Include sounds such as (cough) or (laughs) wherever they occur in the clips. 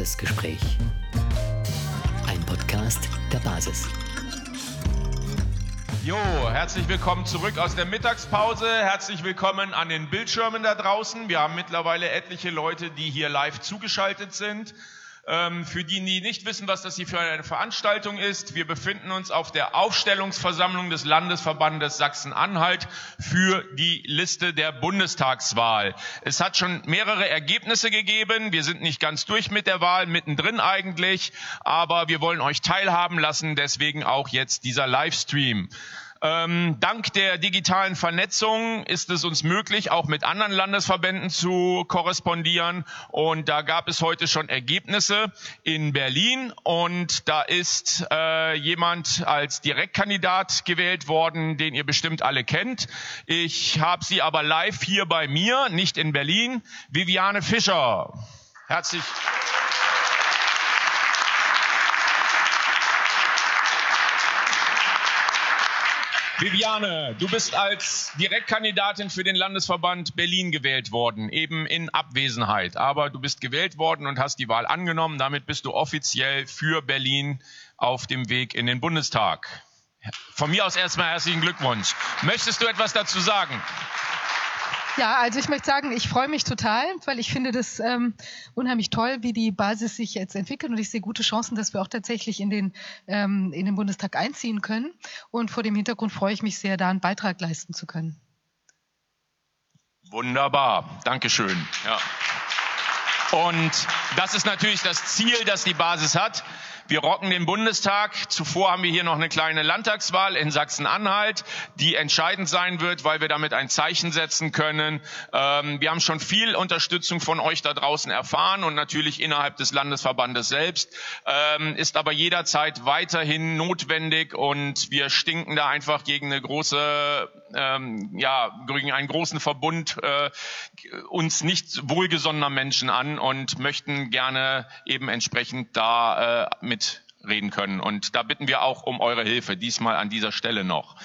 Basisgespräch. Ein Podcast der Basis. Jo, herzlich willkommen zurück aus der Mittagspause. Herzlich willkommen an den Bildschirmen da draußen. Wir haben mittlerweile etliche Leute, die hier live zugeschaltet sind. Ähm, für die, die nicht wissen, was das hier für eine Veranstaltung ist, wir befinden uns auf der Aufstellungsversammlung des Landesverbandes Sachsen-Anhalt für die Liste der Bundestagswahl. Es hat schon mehrere Ergebnisse gegeben. Wir sind nicht ganz durch mit der Wahl, mittendrin eigentlich, aber wir wollen euch teilhaben lassen, deswegen auch jetzt dieser Livestream. Ähm, dank der digitalen Vernetzung ist es uns möglich, auch mit anderen Landesverbänden zu korrespondieren. Und da gab es heute schon Ergebnisse in Berlin. Und da ist äh, jemand als Direktkandidat gewählt worden, den ihr bestimmt alle kennt. Ich habe sie aber live hier bei mir, nicht in Berlin. Viviane Fischer. Herzlich. Viviane, du bist als Direktkandidatin für den Landesverband Berlin gewählt worden, eben in Abwesenheit. Aber du bist gewählt worden und hast die Wahl angenommen. Damit bist du offiziell für Berlin auf dem Weg in den Bundestag. Von mir aus erstmal herzlichen Glückwunsch. Möchtest du etwas dazu sagen? Ja, also ich möchte sagen, ich freue mich total, weil ich finde das ähm, unheimlich toll, wie die Basis sich jetzt entwickelt und ich sehe gute Chancen, dass wir auch tatsächlich in den, ähm, in den Bundestag einziehen können. Und vor dem Hintergrund freue ich mich sehr, da einen Beitrag leisten zu können. Wunderbar, Dankeschön. Ja. Und das ist natürlich das Ziel, das die Basis hat. Wir rocken den Bundestag. Zuvor haben wir hier noch eine kleine Landtagswahl in Sachsen-Anhalt, die entscheidend sein wird, weil wir damit ein Zeichen setzen können. Ähm, wir haben schon viel Unterstützung von euch da draußen erfahren und natürlich innerhalb des Landesverbandes selbst, ähm, ist aber jederzeit weiterhin notwendig und wir stinken da einfach gegen eine große, ähm, ja, gegen einen großen Verbund äh, uns nicht wohlgesonnener Menschen an und möchten gerne eben entsprechend da äh, mit mitreden können. Und da bitten wir auch um eure Hilfe, diesmal an dieser Stelle noch.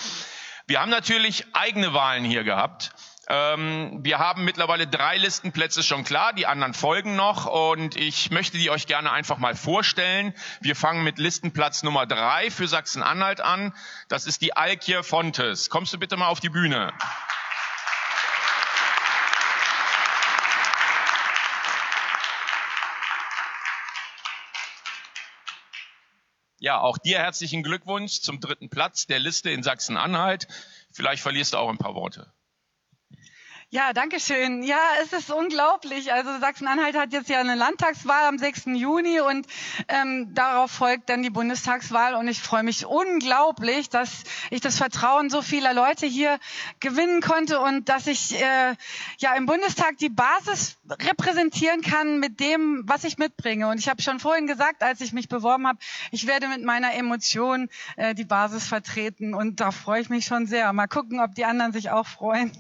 Wir haben natürlich eigene Wahlen hier gehabt. Ähm, wir haben mittlerweile drei Listenplätze schon klar, die anderen folgen noch und ich möchte die euch gerne einfach mal vorstellen. Wir fangen mit Listenplatz Nummer drei für Sachsen-Anhalt an. Das ist die Alkje Fontes. Kommst du bitte mal auf die Bühne? Ja, auch dir herzlichen Glückwunsch zum dritten Platz der Liste in Sachsen-Anhalt. Vielleicht verlierst du auch ein paar Worte. Ja, danke schön. Ja, es ist unglaublich. Also Sachsen-Anhalt hat jetzt ja eine Landtagswahl am 6. Juni und ähm, darauf folgt dann die Bundestagswahl. Und ich freue mich unglaublich, dass ich das Vertrauen so vieler Leute hier gewinnen konnte und dass ich äh, ja im Bundestag die Basis repräsentieren kann mit dem, was ich mitbringe. Und ich habe schon vorhin gesagt, als ich mich beworben habe, ich werde mit meiner Emotion äh, die Basis vertreten. Und da freue ich mich schon sehr. Mal gucken, ob die anderen sich auch freuen.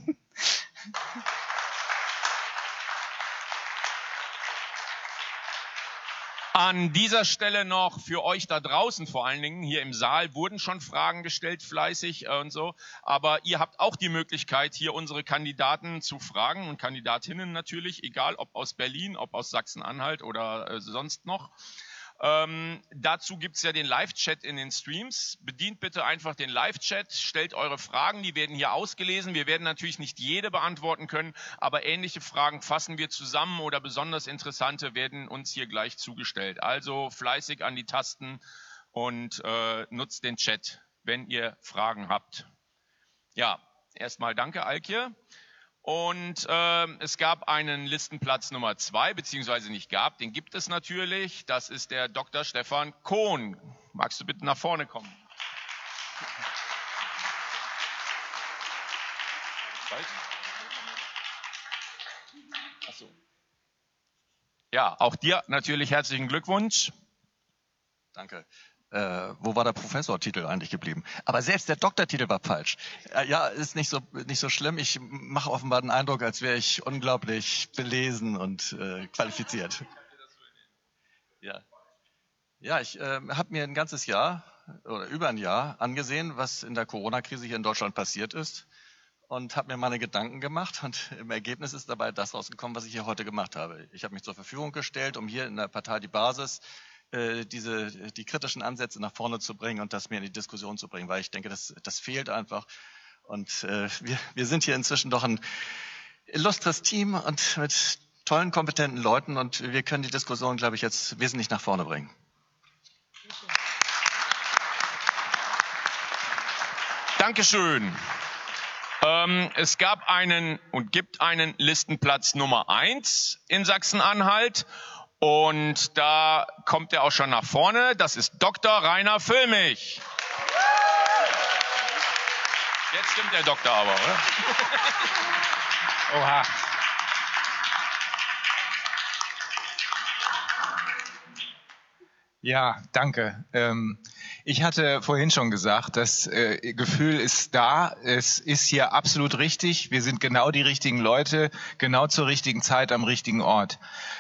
An dieser Stelle noch für euch da draußen, vor allen Dingen hier im Saal, wurden schon Fragen gestellt, fleißig äh, und so. Aber ihr habt auch die Möglichkeit, hier unsere Kandidaten zu fragen und Kandidatinnen natürlich, egal ob aus Berlin, ob aus Sachsen-Anhalt oder äh, sonst noch. Ähm, dazu gibt's ja den Live-Chat in den Streams. Bedient bitte einfach den Live-Chat, stellt eure Fragen, die werden hier ausgelesen. Wir werden natürlich nicht jede beantworten können, aber ähnliche Fragen fassen wir zusammen oder besonders interessante werden uns hier gleich zugestellt. Also fleißig an die Tasten und äh, nutzt den Chat, wenn ihr Fragen habt. Ja, erstmal danke, Alkje. Und äh, es gab einen Listenplatz Nummer zwei, beziehungsweise nicht gab, den gibt es natürlich. Das ist der Dr. Stefan Kohn. Magst du bitte nach vorne kommen? Ja, auch dir natürlich herzlichen Glückwunsch. Danke äh, wo war der Professortitel eigentlich geblieben? Aber selbst der Doktortitel war falsch. Äh, ja, ist nicht so nicht so schlimm. Ich mache offenbar den Eindruck, als wäre ich unglaublich belesen und äh, qualifiziert. Ja, ja, ich äh, habe mir ein ganzes Jahr oder über ein Jahr angesehen, was in der Corona-Krise hier in Deutschland passiert ist. und habe mir meine Gedanken gemacht und im Ergebnis ist dabei das rausgekommen, was ich hier heute gemacht habe. Ich habe mich zur Verfügung gestellt, um hier in der Partei die Basis äh, diese, die kritischen Ansätze nach vorne zu bringen und das mehr in die Diskussion zu bringen, weil ich denke, das, das fehlt einfach. Und äh, wir, wir sind hier inzwischen doch ein illustres Team und mit tollen, kompetenten Leuten und wir können die Diskussion, glaube ich, jetzt wesentlich nach vorne bringen. Dankeschön. Ähm, es gab einen und gibt einen Listenplatz Nummer eins in Sachsen-Anhalt. Und da kommt er auch schon nach vorne. Das ist Dr. Rainer Füllmich. Jetzt stimmt der Doktor aber, oder? (laughs) Oha. Ja, danke. Ähm, ich hatte vorhin schon gesagt, das äh, Gefühl ist da. Es ist hier absolut richtig. Wir sind genau die richtigen Leute, genau zur richtigen Zeit am richtigen Ort.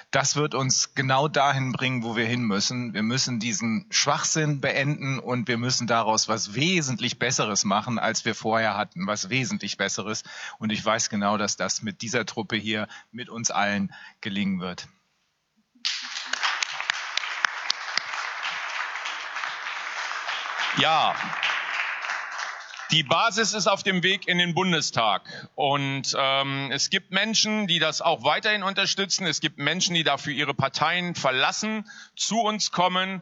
Das wird uns genau dahin bringen, wo wir hin müssen. Wir müssen diesen Schwachsinn beenden und wir müssen daraus was wesentlich Besseres machen, als wir vorher hatten. Was wesentlich Besseres. Und ich weiß genau, dass das mit dieser Truppe hier, mit uns allen gelingen wird. Ja, die Basis ist auf dem Weg in den Bundestag. Und ähm, es gibt Menschen, die das auch weiterhin unterstützen. Es gibt Menschen, die dafür ihre Parteien verlassen, zu uns kommen.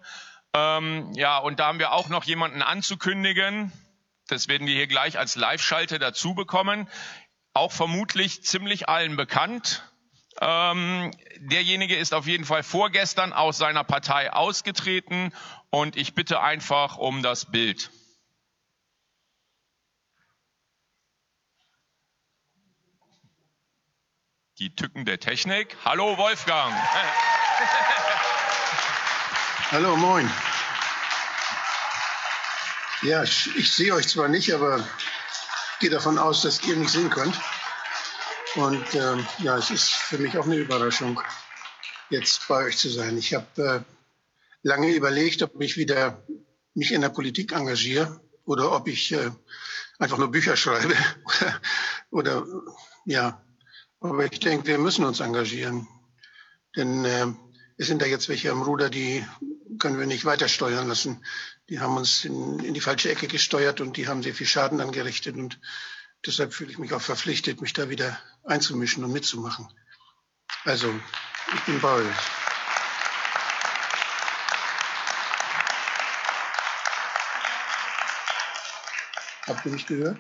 Ähm, ja, und da haben wir auch noch jemanden anzukündigen. Das werden wir hier gleich als Live-Schalte dazu bekommen. Auch vermutlich ziemlich allen bekannt. Ähm, derjenige ist auf jeden Fall vorgestern aus seiner Partei ausgetreten und ich bitte einfach um das Bild. Die Tücken der Technik. Hallo Wolfgang. (laughs) Hallo, moin. Ja, ich, ich sehe euch zwar nicht, aber ich gehe davon aus, dass ihr mich sehen könnt. Und ähm, ja, es ist für mich auch eine Überraschung, jetzt bei euch zu sein. Ich habe äh, lange überlegt, ob ich wieder mich in der Politik engagiere oder ob ich äh, einfach nur Bücher schreibe. (laughs) oder ja, aber ich denke, wir müssen uns engagieren. Denn äh, es sind da jetzt welche am Ruder, die können wir nicht weiter steuern lassen. Die haben uns in, in die falsche Ecke gesteuert und die haben sehr viel Schaden angerichtet. Und deshalb fühle ich mich auch verpflichtet, mich da wieder einzumischen und mitzumachen. Also, ich bin bei euch. Habt ihr mich gehört?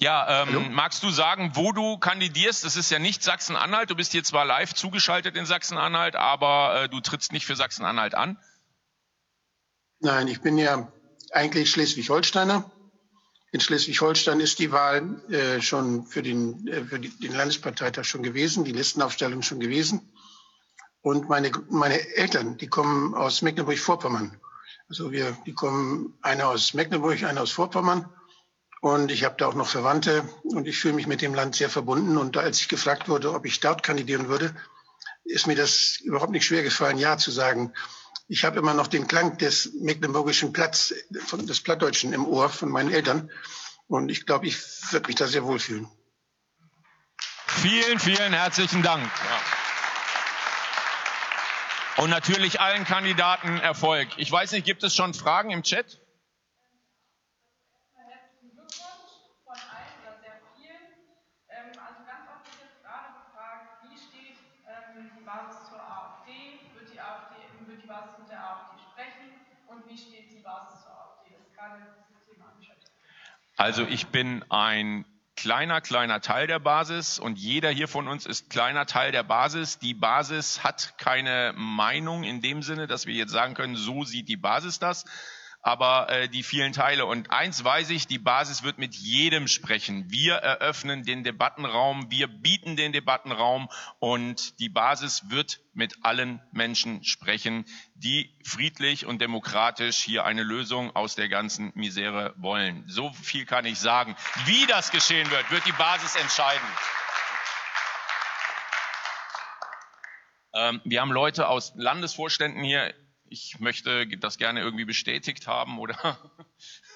Ja, ähm, magst du sagen, wo du kandidierst? Das ist ja nicht Sachsen-Anhalt. Du bist hier zwar live zugeschaltet in Sachsen-Anhalt, aber äh, du trittst nicht für Sachsen-Anhalt an. Nein, ich bin ja eigentlich Schleswig-Holsteiner. In Schleswig-Holstein ist die Wahl äh, schon für, den, äh, für den Landesparteitag schon gewesen, die Listenaufstellung schon gewesen. Und meine, meine Eltern, die kommen aus Mecklenburg-Vorpommern. Also wir, die kommen einer aus Mecklenburg, einer aus Vorpommern. Und ich habe da auch noch Verwandte und ich fühle mich mit dem Land sehr verbunden. Und als ich gefragt wurde, ob ich dort kandidieren würde, ist mir das überhaupt nicht schwer gefallen, ja zu sagen. Ich habe immer noch den Klang des mecklenburgischen Platz, von, des Plattdeutschen im Ohr von meinen Eltern. Und ich glaube, ich würde mich da sehr wohlfühlen. Vielen, vielen herzlichen Dank. Ja. Und natürlich allen Kandidaten Erfolg. Ich weiß nicht, gibt es schon Fragen im Chat? Also ich bin ein kleiner, kleiner Teil der Basis und jeder hier von uns ist kleiner Teil der Basis. Die Basis hat keine Meinung in dem Sinne, dass wir jetzt sagen können, so sieht die Basis das, aber äh, die vielen Teile. Und eins weiß ich, die Basis wird mit jedem sprechen. Wir eröffnen den Debattenraum, wir bieten den Debattenraum und die Basis wird mit allen Menschen sprechen, die friedlich und demokratisch hier eine Lösung aus der ganzen Misere wollen. So viel kann ich sagen. Wie das geschehen wird, wird die Basis entscheiden. Ähm, wir haben Leute aus Landesvorständen hier Ich möchte das gerne irgendwie bestätigt haben oder (laughs)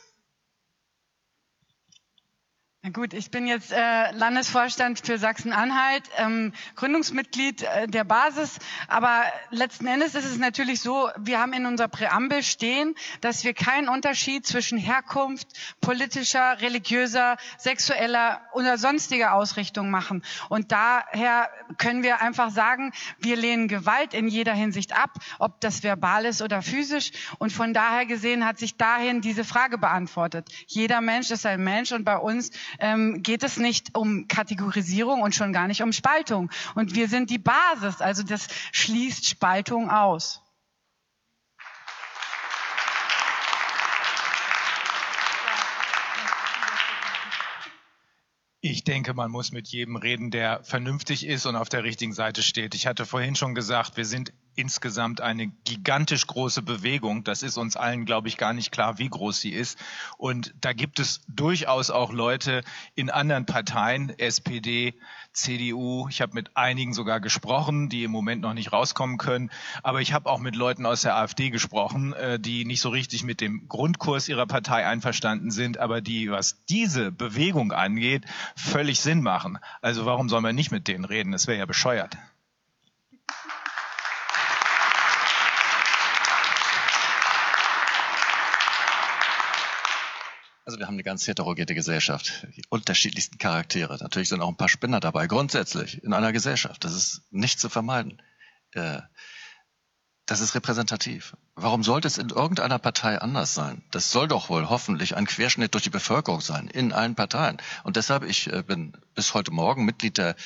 Na gut, ich bin jetzt äh, Landesvorstand für Sachsen-Anhalt, ähm, Gründungsmitglied äh, der Basis. Aber letzten Endes ist es natürlich so, wir haben in unserer Präambel stehen, dass wir keinen Unterschied zwischen Herkunft, politischer, religiöser, sexueller oder sonstiger Ausrichtung machen. Und daher können wir einfach sagen, wir lehnen Gewalt in jeder Hinsicht ab, ob das verbal ist oder physisch. Und von daher gesehen hat sich dahin diese Frage beantwortet. Jeder Mensch ist ein Mensch und bei uns ähm, geht es nicht um Kategorisierung und schon gar nicht um Spaltung. Und wir sind die Basis, also das schließt Spaltung aus. Ich denke, man muss mit jedem reden, der vernünftig ist und auf der richtigen Seite steht. Ich hatte vorhin schon gesagt, wir sind insgesamt eine gigantisch große Bewegung. Das ist uns allen, glaube ich, gar nicht klar, wie groß sie ist. Und da gibt es durchaus auch Leute in anderen Parteien, SPD, CDU. Ich habe mit einigen sogar gesprochen, die im Moment noch nicht rauskommen können. Aber ich habe auch mit Leuten aus der AfD gesprochen, äh, die nicht so richtig mit dem Grundkurs ihrer Partei einverstanden sind, aber die, was diese Bewegung angeht, völlig Sinn machen. Also warum soll man nicht mit denen reden? Das wäre ja bescheuert. Also wir haben eine ganz heterogene Gesellschaft, die unterschiedlichsten Charaktere. Natürlich sind auch ein paar Spinner dabei, grundsätzlich in einer Gesellschaft. Das ist nicht zu vermeiden. Äh, das ist repräsentativ. Warum sollte es in irgendeiner Partei anders sein? Das soll doch wohl hoffentlich ein Querschnitt durch die Bevölkerung sein, in allen Parteien. Und deshalb, ich äh, bin bis heute Morgen Mitglied der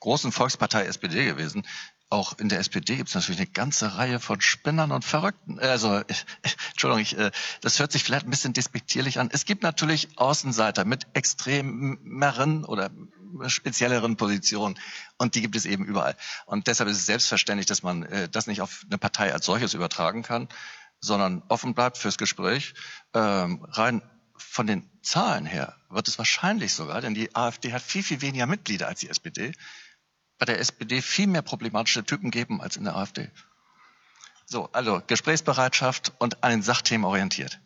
großen Volkspartei SPD gewesen auch in der SPD gibt es natürlich eine ganze Reihe von Spinnern und Verrückten. Äh, also, (laughs) Entschuldigung, ich, äh, das hört sich vielleicht ein bisschen despektierlich an. Es gibt natürlich Außenseiter mit extremeren oder spezielleren Positionen und die gibt es eben überall. Und deshalb ist es selbstverständlich, dass man äh, das nicht auf eine Partei als solches übertragen kann, sondern offen bleibt fürs Gespräch. Ähm, rein von den Zahlen her wird es wahrscheinlich sogar, denn die AfD hat viel, viel weniger Mitglieder als die SPD bei der SPD viel mehr problematische Typen geben als in der AfD. So, also Gesprächsbereitschaft und an den Sachthemen orientiert.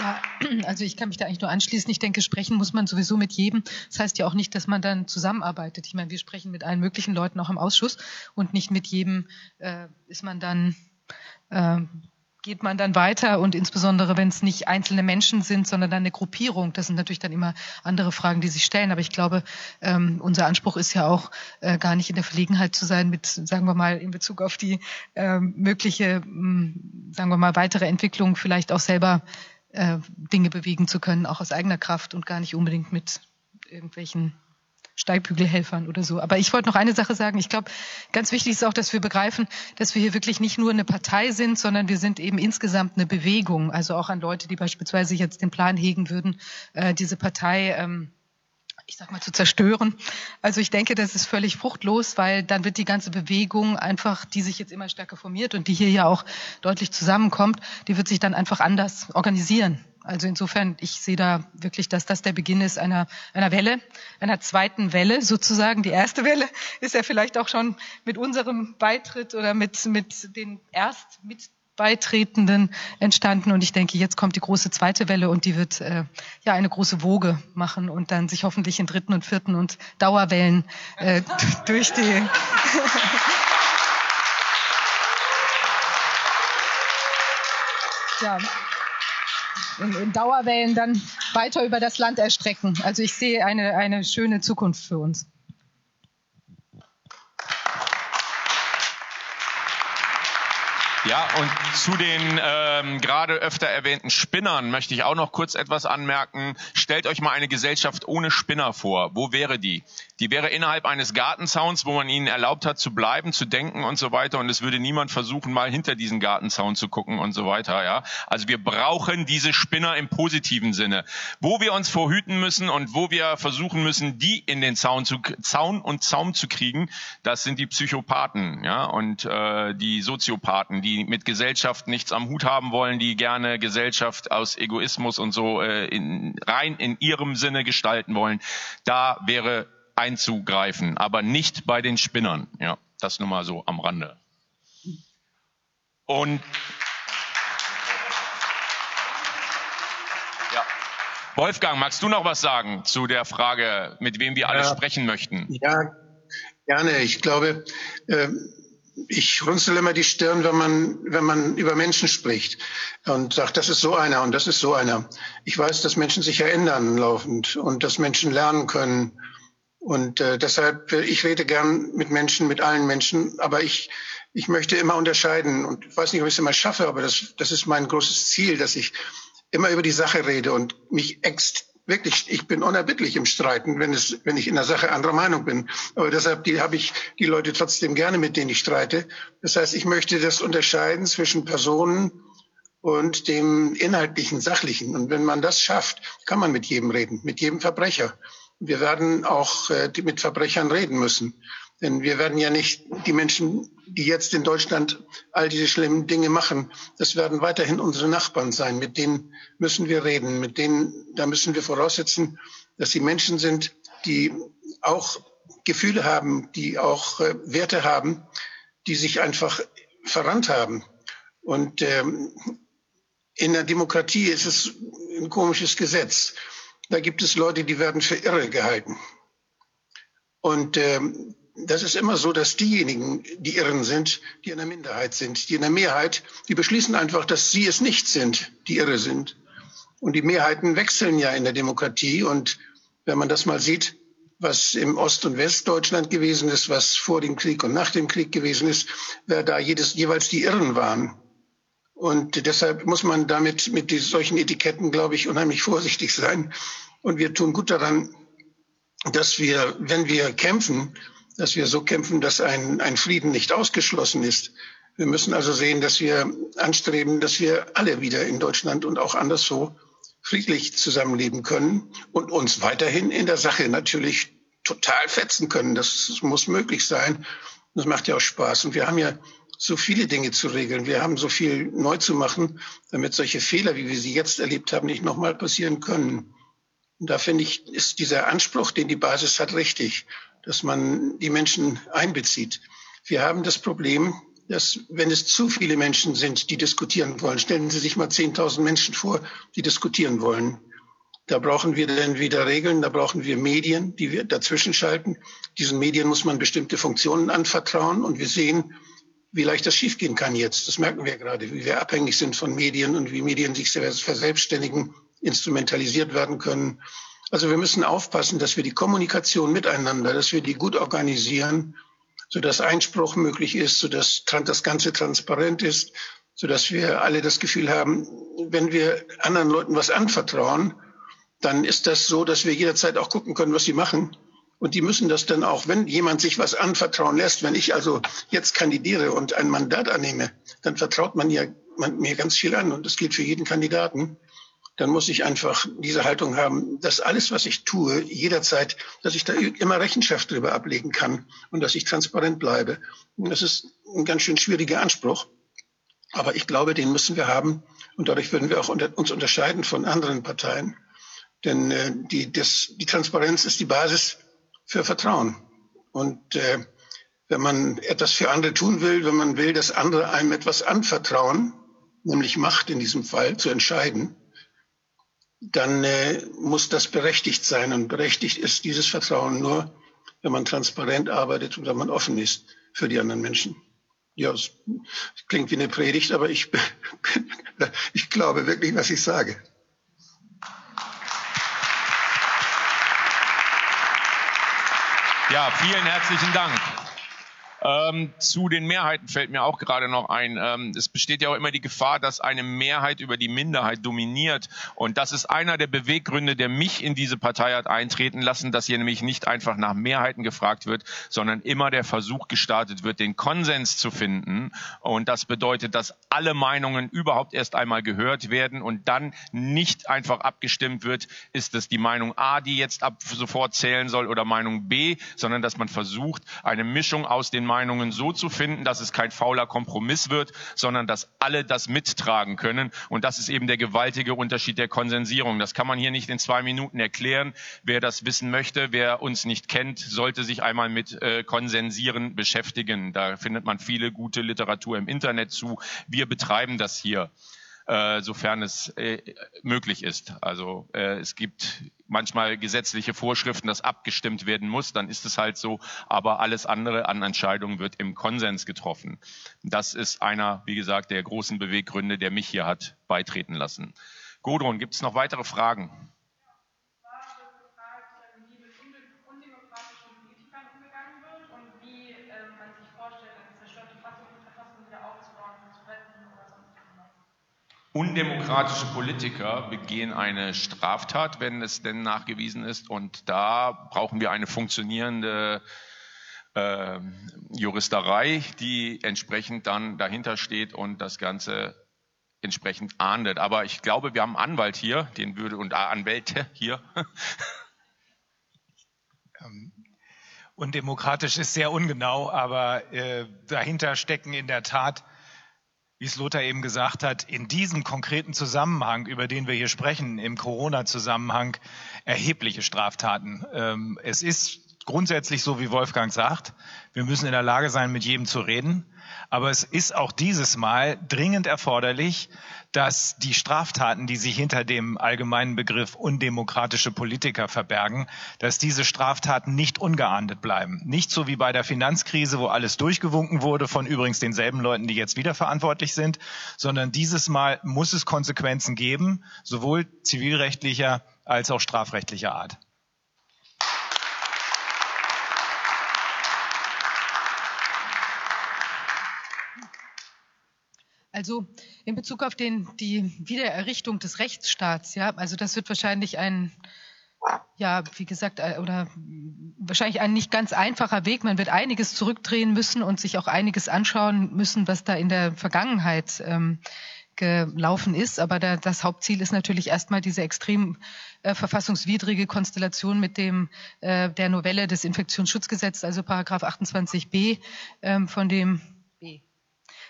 Ja, also ich kann mich da eigentlich nur anschließen. Ich denke, sprechen muss man sowieso mit jedem. Das heißt ja auch nicht, dass man dann zusammenarbeitet. Ich meine, wir sprechen mit allen möglichen Leuten auch im Ausschuss und nicht mit jedem äh, ist man dann äh, geht man dann weiter und insbesondere, wenn es nicht einzelne Menschen sind, sondern dann eine Gruppierung, das sind natürlich dann immer andere Fragen, die sich stellen. Aber ich glaube, ähm, unser Anspruch ist ja auch äh, gar nicht in der Verlegenheit zu sein mit, sagen wir mal, in Bezug auf die ähm, mögliche, mh, hm, sagen wir mal, weitere Entwicklung vielleicht auch selber äh, Dinge bewegen zu können, auch aus eigener Kraft und gar nicht unbedingt mit irgendwelchen Steigbügelhelfern oder so. Aber ich wollte noch eine Sache sagen. Ich glaube, ganz wichtig ist auch, dass wir begreifen, dass wir hier wirklich nicht nur eine Partei sind, sondern wir sind eben insgesamt eine Bewegung. Also auch an Leute, die beispielsweise jetzt den Plan hegen würden, äh, diese Partei ähm, ich sag mal, zu zerstören. Also ich denke, das ist völlig fruchtlos, weil dann wird die ganze Bewegung einfach, die sich jetzt immer stärker formiert und die hier ja auch deutlich zusammenkommt, die wird sich dann einfach anders organisieren. Also insofern, ich sehe da wirklich, dass das der Beginn ist einer, einer Welle, einer zweiten Welle sozusagen. Die erste Welle ist ja vielleicht auch schon mit unserem Beitritt oder mit, mit den erst mit Beitretenden entstanden. Und ich denke, jetzt kommt die große zweite Welle und die wird äh, ja eine große Woge machen und dann sich hoffentlich in dritten und vierten und Dauerwellen äh, durch die ja, in, in Dauerwellen dann weiter über das Land erstrecken. Also ich sehe eine, eine schöne Zukunft für uns. Ja, und zu den ähm, gerade öfter erwähnten Spinnern möchte ich auch noch kurz etwas anmerken. Stellt euch mal eine Gesellschaft ohne Spinner vor. Wo wäre die? Die wäre innerhalb eines Gartenzauns, wo man ihnen erlaubt hat zu bleiben, zu denken und so weiter. Und es würde niemand versuchen, mal hinter diesen Gartenzaun zu gucken und so weiter. Ja, also wir brauchen diese Spinner im positiven Sinne. Wo wir uns vorhüten müssen und wo wir versuchen müssen, die in den Zaun, zu, Zaun und Zaum zu kriegen, das sind die Psychopathen, ja, und äh, die Soziopathen, die mit Gesellschaft nichts am Hut haben wollen, die gerne Gesellschaft aus Egoismus und so äh, in, rein in ihrem Sinne gestalten wollen. Da wäre einzugreifen, aber nicht bei den Spinnern. Ja, das nur mal so am Rande. Und. Wolfgang, magst du noch was sagen zu der Frage, mit wem wir alle Ja. sprechen möchten? Ja, gerne. Ich glaube, äh, ich runzel immer die Stirn, wenn man, wenn man über Menschen spricht und sagt, das ist so einer und das ist so einer. Ich weiß, dass Menschen sich ja ändern laufend und dass Menschen lernen können. Und äh, deshalb, äh, ich rede gern mit Menschen, mit allen Menschen, aber ich, ich möchte immer unterscheiden und ich weiß nicht, ob ich es immer schaffe, aber das, das ist mein großes Ziel, dass ich immer über die Sache rede und mich ext wirklich, ich bin unerbittlich im Streiten, wenn es, wenn ich in der Sache anderer Meinung bin. Aber deshalb habe ich die Leute trotzdem gerne, mit denen ich streite. Das heißt, ich möchte das unterscheiden zwischen Personen und dem inhaltlichen, sachlichen. Und wenn man das schafft, kann man mit jedem reden, mit jedem Verbrecher. Wir werden auch äh, mit Verbrechern reden müssen. Denn wir werden ja nicht die Menschen, die jetzt in Deutschland all diese schlimmen Dinge machen, das werden weiterhin unsere Nachbarn sein. Mit denen müssen wir reden. Mit denen, da müssen wir voraussetzen, dass sie Menschen sind, die auch Gefühle haben, die auch äh, Werte haben, die sich einfach verrannt haben. Und ähm, in der Demokratie ist es ein komisches Gesetz. Da gibt es Leute, die werden für irre gehalten. Und ähm, das ist immer so, dass diejenigen, die Irren sind, die in der Minderheit sind. Die in der Mehrheit, die beschließen einfach, dass sie es nicht sind, die irre sind. Und die Mehrheiten wechseln ja in der Demokratie. Und wenn man das mal sieht, was im Ost- und Westdeutschland gewesen ist, was vor dem Krieg und nach dem Krieg gewesen ist, wer da jedes, jeweils die Irren waren. Und deshalb muss man damit mit solchen Etiketten, glaube ich, unheimlich vorsichtig sein. Und wir tun gut daran, dass wir, wenn wir kämpfen, dass wir so kämpfen, dass ein, ein Frieden nicht ausgeschlossen ist. Wir müssen also sehen, dass wir anstreben, dass wir alle wieder in Deutschland und auch anderswo friedlich zusammenleben können und uns weiterhin in der Sache natürlich total fetzen können. Das muss möglich sein. Das macht ja auch Spaß. Und wir haben ja so viele Dinge zu regeln. Wir haben so viel neu zu machen, damit solche Fehler, wie wir sie jetzt erlebt haben, nicht nochmal passieren können. Und da finde ich, ist dieser Anspruch, den die Basis hat, richtig, dass man die Menschen einbezieht. Wir haben das Problem, dass wenn es zu viele Menschen sind, die diskutieren wollen, stellen Sie sich mal 10.000 Menschen vor, die diskutieren wollen. Da brauchen wir dann wieder Regeln, da brauchen wir Medien, die wir dazwischen schalten. Diesen Medien muss man bestimmte Funktionen anvertrauen und wir sehen, wie leicht das schiefgehen kann jetzt. Das merken wir gerade, wie wir abhängig sind von Medien und wie Medien sich verselbstständigen, instrumentalisiert werden können. Also wir müssen aufpassen, dass wir die Kommunikation miteinander, dass wir die gut organisieren, sodass Einspruch möglich ist, sodass das Ganze transparent ist, sodass wir alle das Gefühl haben, wenn wir anderen Leuten was anvertrauen, dann ist das so, dass wir jederzeit auch gucken können, was sie machen. Und die müssen das dann auch, wenn jemand sich was anvertrauen lässt, wenn ich also jetzt kandidiere und ein Mandat annehme, dann vertraut man ja man, mir ganz viel an und das gilt für jeden Kandidaten. Dann muss ich einfach diese Haltung haben, dass alles, was ich tue, jederzeit, dass ich da immer Rechenschaft darüber ablegen kann und dass ich transparent bleibe. Und das ist ein ganz schön schwieriger Anspruch. Aber ich glaube, den müssen wir haben. Und dadurch würden wir auch unter, uns unterscheiden von anderen Parteien. Denn äh, die, das, die Transparenz ist die Basis für Vertrauen. Und äh, wenn man etwas für andere tun will, wenn man will, dass andere einem etwas anvertrauen, nämlich Macht in diesem Fall zu entscheiden, dann äh, muss das berechtigt sein. Und berechtigt ist dieses Vertrauen nur, wenn man transparent arbeitet und wenn man offen ist für die anderen Menschen. Ja, es klingt wie eine Predigt, aber ich, (laughs) ich glaube wirklich, was ich sage. Ja, vielen herzlichen Dank. Ähm, zu den Mehrheiten fällt mir auch gerade noch ein. Ähm, es besteht ja auch immer die Gefahr, dass eine Mehrheit über die Minderheit dominiert. Und das ist einer der Beweggründe, der mich in diese Partei hat eintreten lassen, dass hier nämlich nicht einfach nach Mehrheiten gefragt wird, sondern immer der Versuch gestartet wird, den Konsens zu finden. Und das bedeutet, dass alle Meinungen überhaupt erst einmal gehört werden und dann nicht einfach abgestimmt wird, ist es die Meinung A, die jetzt ab sofort zählen soll oder Meinung B, sondern dass man versucht, eine Mischung aus den Meinungen Meinungen so zu finden, dass es kein fauler Kompromiss wird, sondern dass alle das mittragen können. Und das ist eben der gewaltige Unterschied der Konsensierung. Das kann man hier nicht in zwei Minuten erklären. Wer das wissen möchte, wer uns nicht kennt, sollte sich einmal mit äh, Konsensieren beschäftigen. Da findet man viele gute Literatur im Internet zu. Wir betreiben das hier äh, sofern es äh, möglich ist. Also äh, es gibt manchmal gesetzliche Vorschriften, dass abgestimmt werden muss, dann ist es halt so, aber alles andere an Entscheidungen wird im Konsens getroffen. Das ist einer, wie gesagt, der großen Beweggründe, der mich hier hat beitreten lassen. Gudrun, gibt es noch weitere Fragen? Undemokratische Politiker begehen eine Straftat, wenn es denn nachgewiesen ist. Und da brauchen wir eine funktionierende äh, Juristerei, die entsprechend dann dahinter steht und das Ganze entsprechend ahndet. Aber ich glaube, wir haben einen Anwalt hier, den würde und Anwälte hier. (laughs) Ähm, undemokratisch ist sehr ungenau, aber äh, dahinter stecken in der Tat wie es Lothar eben gesagt hat, in diesem konkreten Zusammenhang, über den wir hier sprechen, im Corona-Zusammenhang, erhebliche Straftaten. Ähm, es ist grundsätzlich so, wie Wolfgang sagt, wir müssen in der Lage sein, mit jedem zu reden. Aber es ist auch dieses Mal dringend erforderlich, dass die Straftaten, die sich hinter dem allgemeinen Begriff undemokratische Politiker verbergen, dass diese Straftaten nicht ungeahndet bleiben. Nicht so wie bei der Finanzkrise, wo alles durchgewunken wurde von übrigens denselben Leuten, die jetzt wieder verantwortlich sind, sondern dieses Mal muss es Konsequenzen geben, sowohl zivilrechtlicher als auch strafrechtlicher Art. Also in Bezug auf den, die Wiedererrichtung des Rechtsstaats, ja, also das wird wahrscheinlich ein, ja, wie gesagt, äh, oder wahrscheinlich ein nicht ganz einfacher Weg. Man wird einiges zurückdrehen müssen und sich auch einiges anschauen müssen, was da in der Vergangenheit ähm, gelaufen ist. Aber da, das Hauptziel ist natürlich erstmal diese extrem äh, verfassungswidrige Konstellation mit dem äh, der Novelle des Infektionsschutzgesetzes, also Paragraph 28b, ähm, von dem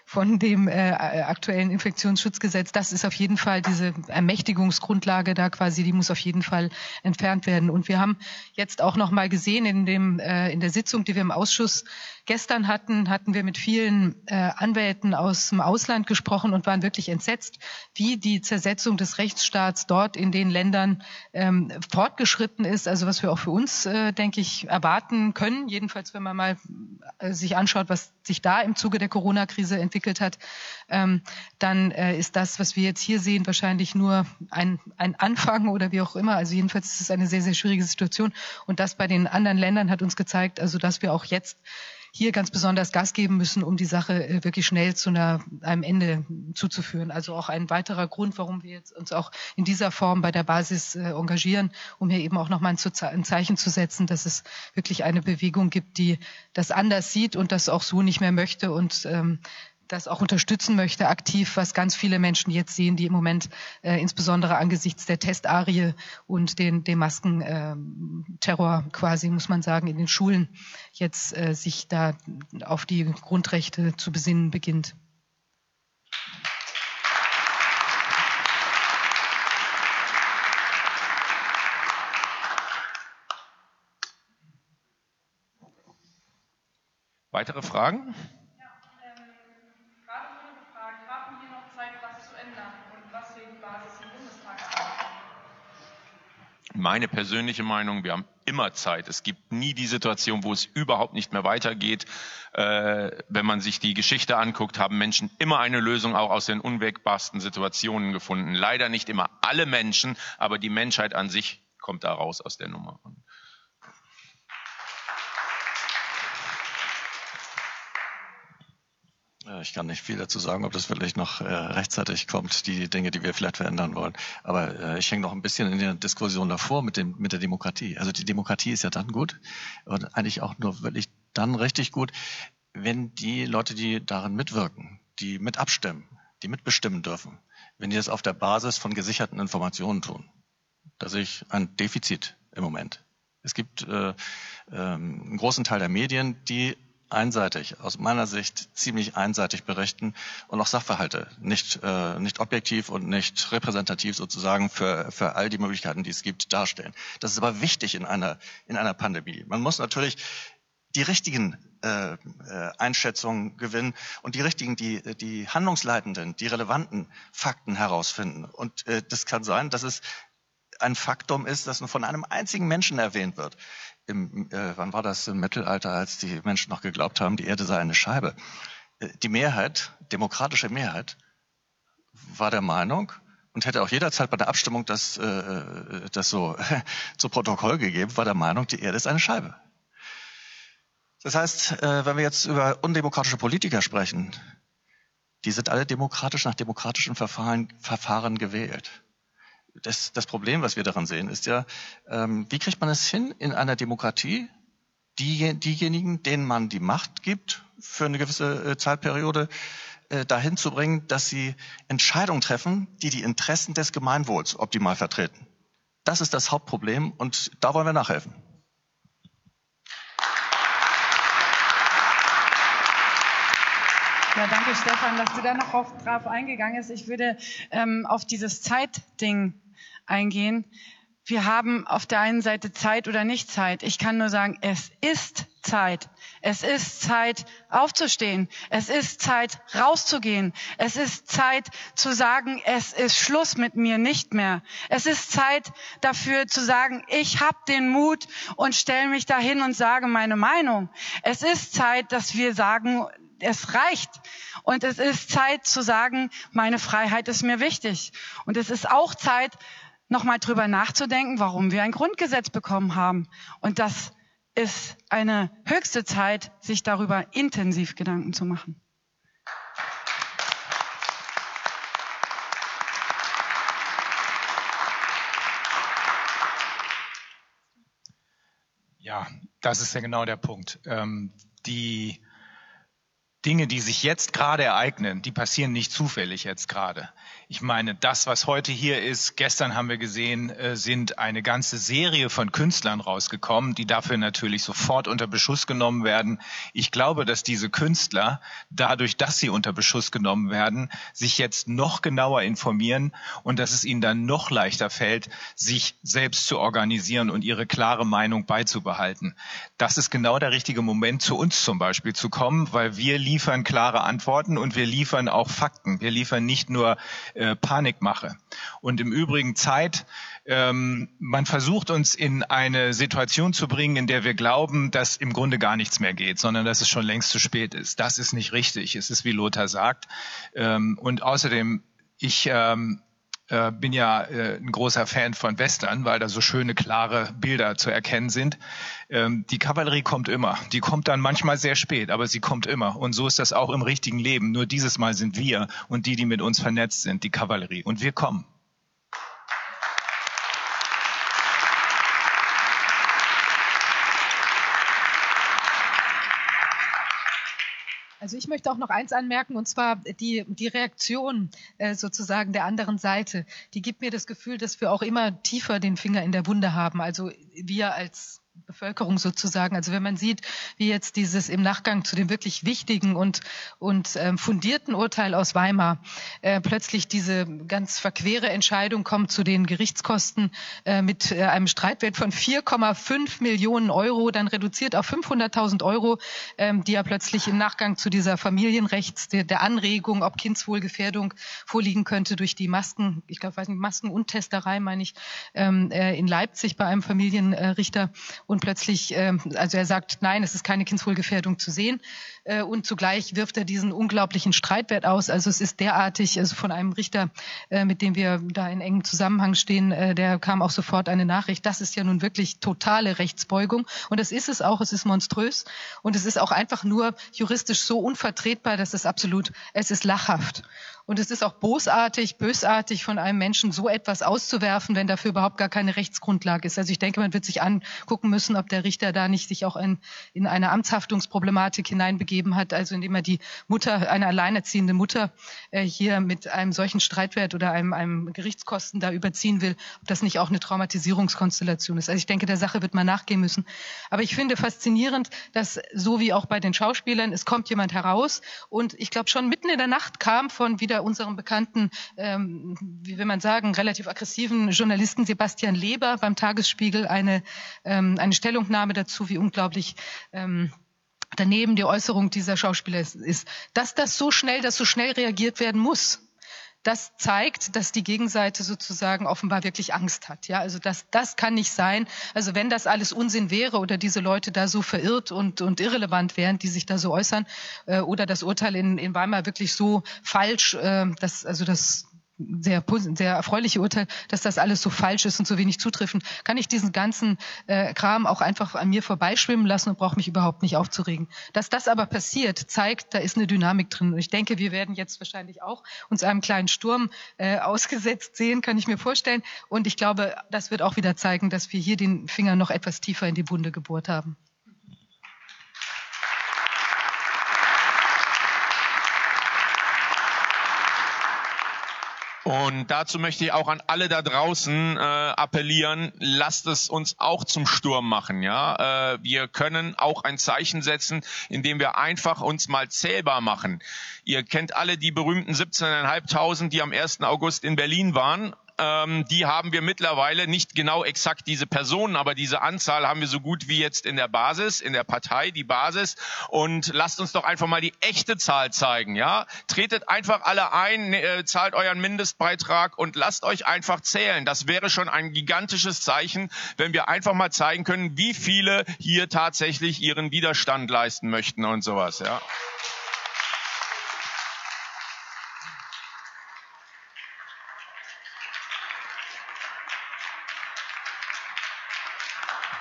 von dem äh, aktuellen Infektionsschutzgesetz. Das ist auf jeden Fall diese Ermächtigungsgrundlage da quasi, die muss auf jeden Fall entfernt werden. Und wir haben jetzt auch noch mal gesehen in dem äh, in der Sitzung, die wir im Ausschuss gestern hatten, hatten wir mit vielen äh, Anwälten aus dem Ausland gesprochen und waren wirklich entsetzt, wie die Zersetzung des Rechtsstaats dort in den Ländern ähm, fortgeschritten ist. Also was wir auch für uns, äh, denke ich, erwarten können. Jedenfalls, wenn man mal äh, sich anschaut, was sich da im Zuge der Corona-Krise entwickelt hat, ähm, dann äh, ist das, was wir jetzt hier sehen, wahrscheinlich nur ein, ein Anfang (laughs) oder wie auch immer. Also jedenfalls ist es eine sehr, sehr schwierige Situation. Und das bei den anderen Ländern hat uns gezeigt, also dass wir auch jetzt hier ganz besonders Gas geben müssen, um die Sache äh, wirklich schnell zu einer, einem Ende zuzuführen. Also auch ein weiterer Grund, warum wir jetzt uns auch in dieser Form bei der Basis äh, engagieren, um hier eben auch nochmal ein Zeichen zu setzen, dass es wirklich eine Bewegung gibt, die das anders sieht und das auch so nicht mehr möchte und ähm, das auch unterstützen möchte, aktiv, was ganz viele Menschen jetzt sehen, die im Moment äh, insbesondere angesichts der Testarie und den, dem Maskenterror äh, quasi, muss man sagen, in den Schulen jetzt äh, sich da auf die Grundrechte zu besinnen beginnt. Weitere Fragen? Meine persönliche Meinung, wir haben immer Zeit. Es gibt nie die Situation, wo es überhaupt nicht mehr weitergeht. Äh, wenn man sich die Geschichte anguckt, haben Menschen immer eine Lösung auch aus den unwägbarsten Situationen gefunden. Leider nicht immer alle Menschen, aber die Menschheit an sich kommt da raus aus der Nummer. Ich kann nicht viel dazu sagen, ob das vielleicht noch äh, rechtzeitig kommt, die Dinge, die wir vielleicht verändern wollen. Aber äh, ich hänge noch ein bisschen in der Diskussion davor mit, dem, mit der Demokratie. Also die Demokratie ist ja dann gut und eigentlich auch nur wirklich dann richtig gut, wenn die Leute, die darin mitwirken, die mit abstimmen, die mitbestimmen dürfen, wenn die das auf der Basis von gesicherten Informationen tun. Da sehe ich ein Defizit im Moment. Es gibt äh, äh, einen großen Teil der Medien, die einseitig, aus meiner Sicht ziemlich einseitig berichten und auch Sachverhalte nicht, äh, nicht objektiv und nicht repräsentativ sozusagen für, für all die Möglichkeiten, die es gibt, darstellen. Das ist aber wichtig in einer, in einer Pandemie. Man muss natürlich die richtigen äh, äh, Einschätzungen gewinnen und die richtigen, die, die handlungsleitenden, die relevanten Fakten herausfinden. Und äh, das kann sein, dass es ein Faktum ist, das nur von einem einzigen Menschen erwähnt wird. Im, äh, wann war das im Mittelalter, als die Menschen noch geglaubt haben, die Erde sei eine Scheibe? Äh, die Mehrheit, demokratische Mehrheit, war der Meinung und hätte auch jederzeit bei der Abstimmung das, äh, das so (laughs) zu Protokoll gegeben, war der Meinung, die Erde ist eine Scheibe. Das heißt, äh, wenn wir jetzt über undemokratische Politiker sprechen, die sind alle demokratisch nach demokratischen Verfahren, Verfahren gewählt. Das, das Problem, was wir daran sehen, ist ja, ähm, wie kriegt man es hin in einer Demokratie, die, diejenigen, denen man die Macht gibt für eine gewisse äh, Zeitperiode, äh, dahin zu bringen, dass sie Entscheidungen treffen, die die Interessen des Gemeinwohls optimal vertreten. Das ist das Hauptproblem und da wollen wir nachhelfen. Ja, danke Stefan, dass du da noch auf, drauf eingegangen bist. Ich würde ähm, auf dieses Zeitding eingehen. Wir haben auf der einen Seite Zeit oder nicht Zeit. Ich kann nur sagen, es ist Zeit. Es ist Zeit aufzustehen. Es ist Zeit rauszugehen. Es ist Zeit zu sagen, es ist Schluss mit mir nicht mehr. Es ist Zeit dafür zu sagen, ich habe den Mut und stelle mich dahin und sage meine Meinung. Es ist Zeit, dass wir sagen, es reicht. Und es ist Zeit zu sagen, meine Freiheit ist mir wichtig. Und es ist auch Zeit, nochmal drüber nachzudenken, warum wir ein Grundgesetz bekommen haben. Und das ist eine höchste Zeit, sich darüber intensiv Gedanken zu machen. Ja, das ist ja genau der Punkt. Ähm, die Dinge, die sich jetzt gerade ereignen, die passieren nicht zufällig jetzt gerade. Ich meine, das, was heute hier ist, gestern haben wir gesehen, äh, sind eine ganze Serie von Künstlern rausgekommen, die dafür natürlich sofort unter Beschuss genommen werden. Ich glaube, dass diese Künstler, dadurch, dass sie unter Beschuss genommen werden, sich jetzt noch genauer informieren und dass es ihnen dann noch leichter fällt, sich selbst zu organisieren und ihre klare Meinung beizubehalten. Das ist genau der richtige Moment, zu uns zum Beispiel zu kommen, weil wir liefern klare Antworten und wir liefern auch Fakten. Wir liefern nicht nur äh, Panikmache. Und im Übrigen Zeit, ähm, man versucht uns in eine Situation zu bringen, in der wir glauben, dass im Grunde gar nichts mehr geht, sondern dass es schon längst zu spät ist. Das ist nicht richtig. Es ist, wie Lothar sagt. Ähm, und außerdem, ich ähm, äh, bin ja äh, ein großer Fan von Western, weil da so schöne, klare Bilder zu erkennen sind. Ähm, die Kavallerie kommt immer. Die kommt dann manchmal sehr spät, aber sie kommt immer. Und so ist das auch im richtigen Leben. Nur dieses Mal sind wir und die, die mit uns vernetzt sind, die Kavallerie. Und wir kommen. Also ich möchte auch noch eins anmerken, und zwar die, die Reaktion äh, sozusagen der anderen Seite. Die gibt mir das Gefühl, dass wir auch immer tiefer den Finger in der Wunde haben. Also wir als Bevölkerung sozusagen. Also wenn man sieht, wie jetzt dieses im Nachgang zu dem wirklich wichtigen und, und ähm, fundierten Urteil aus Weimar äh, plötzlich diese ganz verquere Entscheidung kommt zu den Gerichtskosten äh, mit äh, einem Streitwert von 4,5 Millionen Euro, dann reduziert auf 500.000 Euro, ähm, die ja plötzlich im Nachgang zu dieser Familienrechts, der, der Anregung, ob Kindswohlgefährdung vorliegen könnte durch die Masken, ich glaube, weiß nicht, Masken und Testerei, meine ich, ähm, äh, in Leipzig bei einem Familienrichter und plötzlich, äh, also er sagt, nein, es ist keine Kindswohlgefährdung zu sehen. Äh, und zugleich wirft er diesen unglaublichen Streitwert aus. Also es ist derartig, also von einem Richter, äh, mit dem wir da in engem Zusammenhang stehen, äh, der kam auch sofort eine Nachricht, das ist ja nun wirklich totale Rechtsbeugung. Und das ist es auch, es ist monströs. Und es ist auch einfach nur juristisch so unvertretbar, dass es absolut, es ist lachhaft. Und es ist auch bosartig, bösartig von einem Menschen so etwas auszuwerfen, wenn dafür überhaupt gar keine Rechtsgrundlage ist. Also ich denke, man wird sich angucken müssen, ob der Richter da nicht sich auch in, in eine Amtshaftungsproblematik hineinbegeben hat, also indem er die Mutter, eine alleinerziehende Mutter äh, hier mit einem solchen Streitwert oder einem, einem Gerichtskosten da überziehen will, ob das nicht auch eine Traumatisierungskonstellation ist. Also ich denke, der Sache wird man nachgehen müssen. Aber ich finde faszinierend, dass so wie auch bei den Schauspielern, es kommt jemand heraus und ich glaube schon mitten in der Nacht kam von wieder unserem bekannten, ähm, wie will man sagen, relativ aggressiven Journalisten Sebastian Leber beim Tagesspiegel eine, ähm, eine Stellungnahme dazu, wie unglaublich ähm, daneben die Äußerung dieser Schauspieler ist. Dass das so schnell, dass so schnell reagiert werden muss, das zeigt, dass die Gegenseite sozusagen offenbar wirklich Angst hat. Ja, also das, das kann nicht sein. Also wenn das alles Unsinn wäre oder diese Leute da so verirrt und, und irrelevant wären, die sich da so äußern, äh, oder das Urteil in, in Weimar wirklich so falsch, äh, dass, also das, sehr, sehr erfreuliche Urteil, dass das alles so falsch ist und so wenig zutreffend, kann ich diesen ganzen äh, Kram auch einfach an mir vorbeischwimmen lassen und brauche mich überhaupt nicht aufzuregen. Dass das aber passiert, zeigt, da ist eine Dynamik drin. Und ich denke, wir werden jetzt wahrscheinlich auch uns einem kleinen Sturm äh, ausgesetzt sehen, kann ich mir vorstellen. Und ich glaube, das wird auch wieder zeigen, dass wir hier den Finger noch etwas tiefer in die Wunde gebohrt haben. Und dazu möchte ich auch an alle da draußen äh, appellieren, lasst es uns auch zum Sturm machen. Ja, äh, Wir können auch ein Zeichen setzen, indem wir einfach uns mal zählbar machen. Ihr kennt alle die berühmten 17.500, die am 1. August in Berlin waren ähm, die haben wir mittlerweile nicht genau exakt diese Personen, aber diese Anzahl haben wir so gut wie jetzt in der Basis, in der Partei, die Basis. Und lasst uns doch einfach mal die echte Zahl zeigen, ja? Tretet einfach alle ein, ne, äh, zahlt euren Mindestbeitrag und lasst euch einfach zählen. Das wäre schon ein gigantisches Zeichen, wenn wir einfach mal zeigen können, wie viele hier tatsächlich ihren Widerstand leisten möchten und sowas, ja?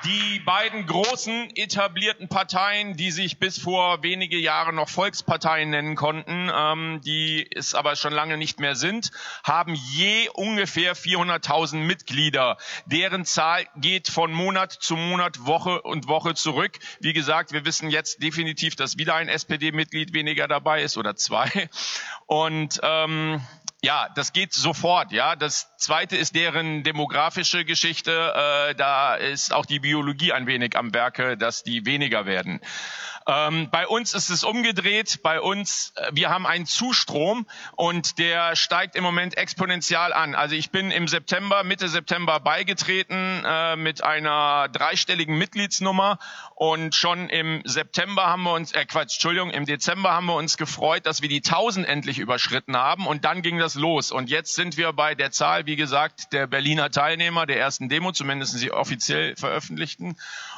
Die beiden großen etablierten Parteien, die sich bis vor wenige Jahre noch Volksparteien nennen konnten, ähm, die es aber schon lange nicht mehr sind, haben je ungefähr 400.000 Mitglieder. Deren Zahl geht von Monat zu Monat, Woche und Woche zurück. Wie gesagt, wir wissen jetzt definitiv, dass wieder ein SPD-Mitglied weniger dabei ist oder zwei. Und ähm, ja, das geht sofort. Ja, das zweite ist deren demografische Geschichte. Äh, da ist auch die Biologie ein wenig am Werke, dass die weniger werden. Ähm, bei uns ist es umgedreht. Bei uns, äh, wir haben einen Zustrom und der steigt im Moment exponentiell an. Also ich bin im September, Mitte September beigetreten äh, mit einer dreistelligen Mitgliedsnummer und schon im September haben wir uns, äh Quatsch, Entschuldigung, im Dezember haben wir uns gefreut, dass wir die 1000 endlich überschritten haben und dann ging das los. Und jetzt sind wir bei der Zahl, wie gesagt, der Berliner Teilnehmer der ersten Demo, zumindest sie offiziell veröffentlichten.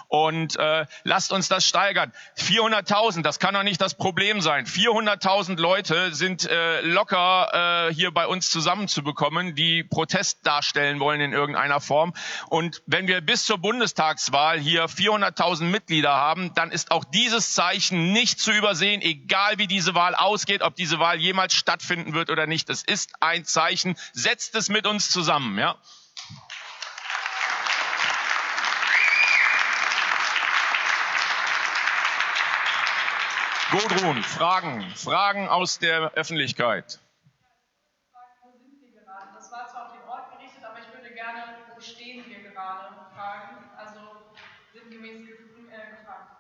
Und äh, lasst uns das steigern. 400.000, das kann doch nicht das Problem sein. 400.000 Leute sind äh, locker äh, hier bei uns zusammenzubekommen, die Protest darstellen wollen in irgendeiner Form. Und wenn wir bis zur Bundestagswahl hier 400.000 Mitglieder haben, dann ist auch dieses Zeichen nicht zu übersehen, egal wie diese Wahl ausgeht, ob diese Wahl jemals stattfinden wird oder nicht. Es ist ein Zeichen. Setzt es mit uns zusammen, ja. Gudrun, Fragen, Fragen aus der Öffentlichkeit. Das war zwar auf den Ort gerichtet, aber ich würde gerne, wo stehen wir gerade, fragen. Also sinngemäß äh, gefragt.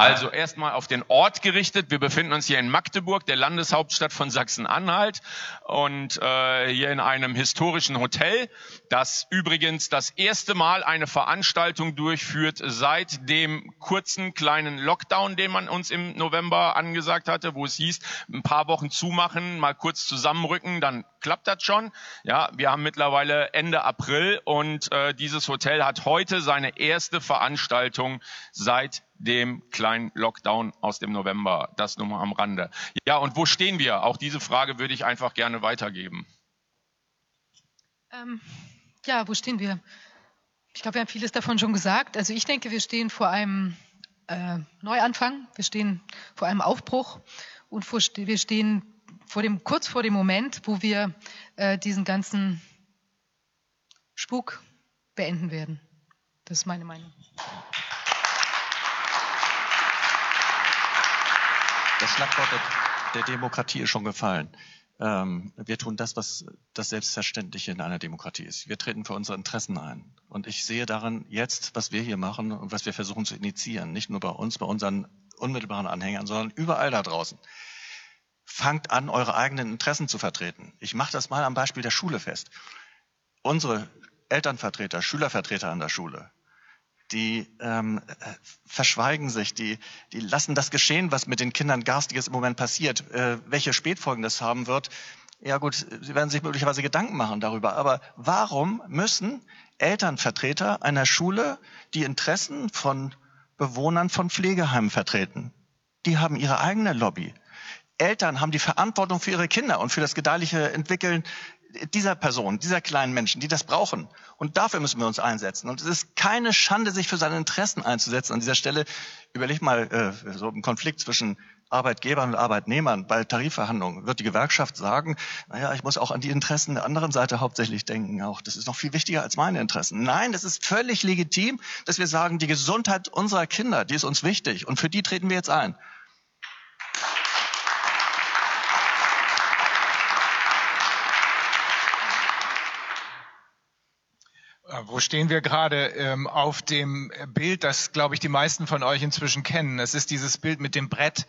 Also erstmal auf den Ort gerichtet. Wir befinden uns hier in Magdeburg, der Landeshauptstadt von Sachsen-Anhalt und äh, hier in einem historischen Hotel, das übrigens das erste Mal eine Veranstaltung durchführt seit dem kurzen kleinen Lockdown, den man uns im November angesagt hatte, wo es hieß, ein paar Wochen zumachen, mal kurz zusammenrücken, dann klappt das schon. Ja, wir haben mittlerweile Ende April und äh, dieses Hotel hat heute seine erste Veranstaltung seit dem kleinen Lockdown aus dem November. Das nur mal am Rande. Ja, und wo stehen wir? Auch diese Frage würde ich einfach gerne weitergeben. Ähm, ja, wo stehen wir? Ich glaube, wir haben vieles davon schon gesagt. Also ich denke, wir stehen vor einem äh, Neuanfang, wir stehen vor einem Aufbruch und vor, wir stehen vor dem, kurz vor dem Moment, wo wir äh, diesen ganzen Spuk beenden werden. Das ist meine Meinung. Das Schlagwort der, der Demokratie ist schon gefallen. Ähm, wir tun das, was das Selbstverständliche in einer Demokratie ist. Wir treten für unsere Interessen ein. Und ich sehe daran jetzt, was wir hier machen und was wir versuchen zu initiieren, nicht nur bei uns, bei unseren unmittelbaren Anhängern, sondern überall da draußen. Fangt an, eure eigenen Interessen zu vertreten. Ich mache das mal am Beispiel der Schule fest. Unsere Elternvertreter, Schülervertreter an der Schule, die ähm, verschweigen sich, die, die lassen das geschehen, was mit den Kindern Garstiges im Moment passiert. Äh, welche Spätfolgen das haben wird, ja gut, sie werden sich möglicherweise Gedanken machen darüber. Aber warum müssen Elternvertreter einer Schule die Interessen von Bewohnern von Pflegeheimen vertreten? Die haben ihre eigene Lobby. Eltern haben die Verantwortung für ihre Kinder und für das gedeihliche Entwickeln dieser Person, dieser kleinen Menschen, die das brauchen. Und dafür müssen wir uns einsetzen. Und es ist keine Schande, sich für seine Interessen einzusetzen. An dieser Stelle überleg mal äh, so einen Konflikt zwischen Arbeitgebern und Arbeitnehmern bei Tarifverhandlungen. Wird die Gewerkschaft sagen, naja, ich muss auch an die Interessen der anderen Seite hauptsächlich denken. Auch das ist noch viel wichtiger als meine Interessen. Nein, es ist völlig legitim, dass wir sagen, die Gesundheit unserer Kinder, die ist uns wichtig. Und für die treten wir jetzt ein. Wo stehen wir gerade? Ähm, auf dem Bild, das, glaube ich, die meisten von euch inzwischen kennen. Es ist dieses Bild mit dem Brett,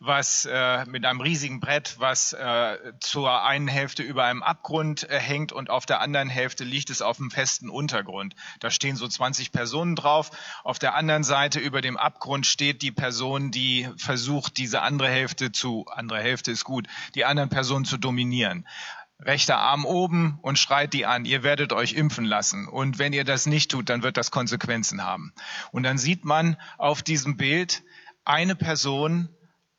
was äh, mit einem riesigen Brett, was äh, zur einen Hälfte über einem Abgrund äh, hängt und auf der anderen Hälfte liegt es auf einem festen Untergrund. Da stehen so 20 Personen drauf. Auf der anderen Seite über dem Abgrund steht die Person, die versucht, diese andere Hälfte zu, andere Hälfte ist gut, die anderen Personen zu dominieren rechter Arm oben und schreit die an, ihr werdet euch impfen lassen. Und wenn ihr das nicht tut, dann wird das Konsequenzen haben. Und dann sieht man auf diesem Bild eine Person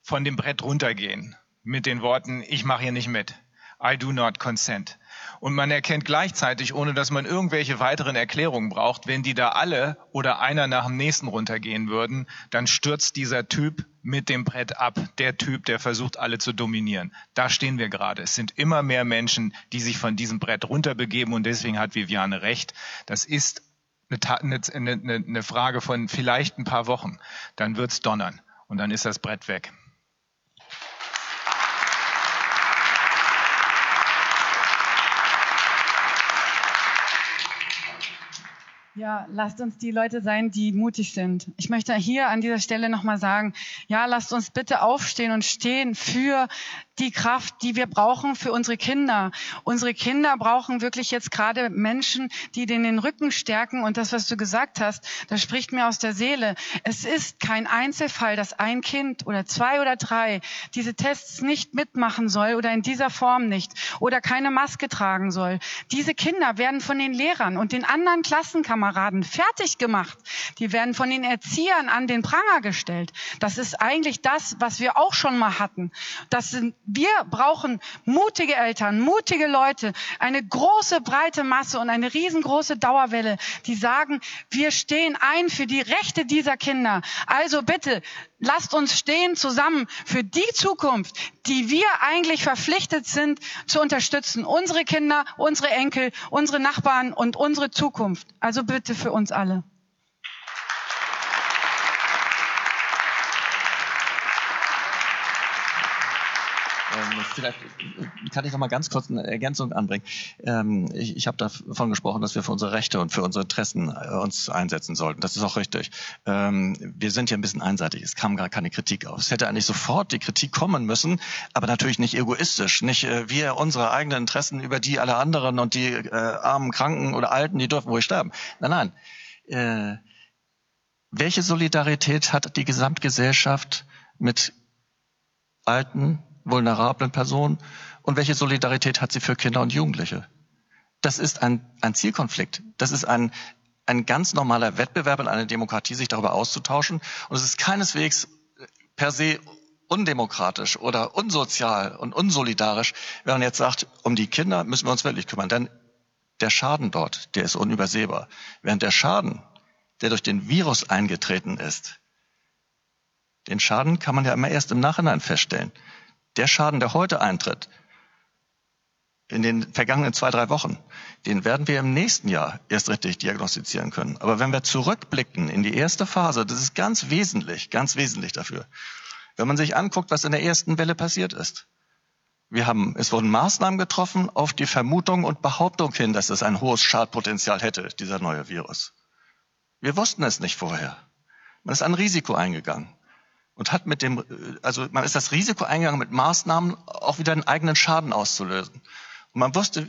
von dem Brett runtergehen mit den Worten, ich mache hier nicht mit. I do not consent. Und man erkennt gleichzeitig, ohne dass man irgendwelche weiteren Erklärungen braucht, wenn die da alle oder einer nach dem nächsten runtergehen würden, dann stürzt dieser Typ mit dem Brett ab. Der Typ, der versucht, alle zu dominieren. Da stehen wir gerade. Es sind immer mehr Menschen, die sich von diesem Brett runterbegeben und deswegen hat Viviane recht. Das ist eine, eine, eine Frage von vielleicht ein paar Wochen. Dann wird's donnern und dann ist das Brett weg. Ja, lasst uns die Leute sein, die mutig sind. Ich möchte hier an dieser Stelle nochmal sagen, ja, lasst uns bitte aufstehen und stehen für die Kraft, die wir brauchen für unsere Kinder. Unsere Kinder brauchen wirklich jetzt gerade Menschen, die denen den Rücken stärken. Und das, was du gesagt hast, das spricht mir aus der Seele. Es ist kein Einzelfall, dass ein Kind oder zwei oder drei diese Tests nicht mitmachen soll oder in dieser Form nicht oder keine Maske tragen soll. Diese Kinder werden von den Lehrern und den anderen Klassenkameraden fertig gemacht. Die werden von den Erziehern an den Pranger gestellt. Das ist eigentlich das, was wir auch schon mal hatten. Das sind wir brauchen mutige Eltern, mutige Leute, eine große, breite Masse und eine riesengroße Dauerwelle, die sagen, wir stehen ein für die Rechte dieser Kinder. Also bitte, lasst uns stehen zusammen für die Zukunft, die wir eigentlich verpflichtet sind zu unterstützen. Unsere Kinder, unsere Enkel, unsere Nachbarn und unsere Zukunft. Also bitte für uns alle. Ähm, vielleicht kann ich noch mal ganz kurz eine Ergänzung anbringen. Ähm, ich ich habe davon gesprochen, dass wir für unsere Rechte und für unsere Interessen äh, uns einsetzen sollten. Das ist auch richtig. Ähm, wir sind hier ein bisschen einseitig. Es kam gar keine Kritik auf. Es hätte eigentlich sofort die Kritik kommen müssen, aber natürlich nicht egoistisch. Nicht äh, wir unsere eigenen Interessen über die aller anderen und die äh, armen, Kranken oder Alten, die dürfen ruhig sterben. Nein, nein. Äh, welche Solidarität hat die Gesamtgesellschaft mit Alten, vulnerablen Personen und welche Solidarität hat sie für Kinder und Jugendliche? Das ist ein, ein Zielkonflikt. Das ist ein, ein ganz normaler Wettbewerb in einer Demokratie, sich darüber auszutauschen. Und es ist keineswegs per se undemokratisch oder unsozial und unsolidarisch, wenn man jetzt sagt, um die Kinder müssen wir uns wirklich kümmern. Denn der Schaden dort, der ist unübersehbar. Während der Schaden, der durch den Virus eingetreten ist, den Schaden kann man ja immer erst im Nachhinein feststellen. Der Schaden, der heute eintritt, in den vergangenen zwei, drei Wochen, den werden wir im nächsten Jahr erst richtig diagnostizieren können. Aber wenn wir zurückblicken in die erste Phase, das ist ganz wesentlich, ganz wesentlich dafür. Wenn man sich anguckt, was in der ersten Welle passiert ist. Wir haben, es wurden Maßnahmen getroffen auf die Vermutung und Behauptung hin, dass es ein hohes Schadpotenzial hätte, dieser neue Virus. Wir wussten es nicht vorher. Man ist ein Risiko eingegangen und hat mit dem, also man ist das Risiko eingegangen, mit Maßnahmen auch wieder einen eigenen Schaden auszulösen. Und man wusste,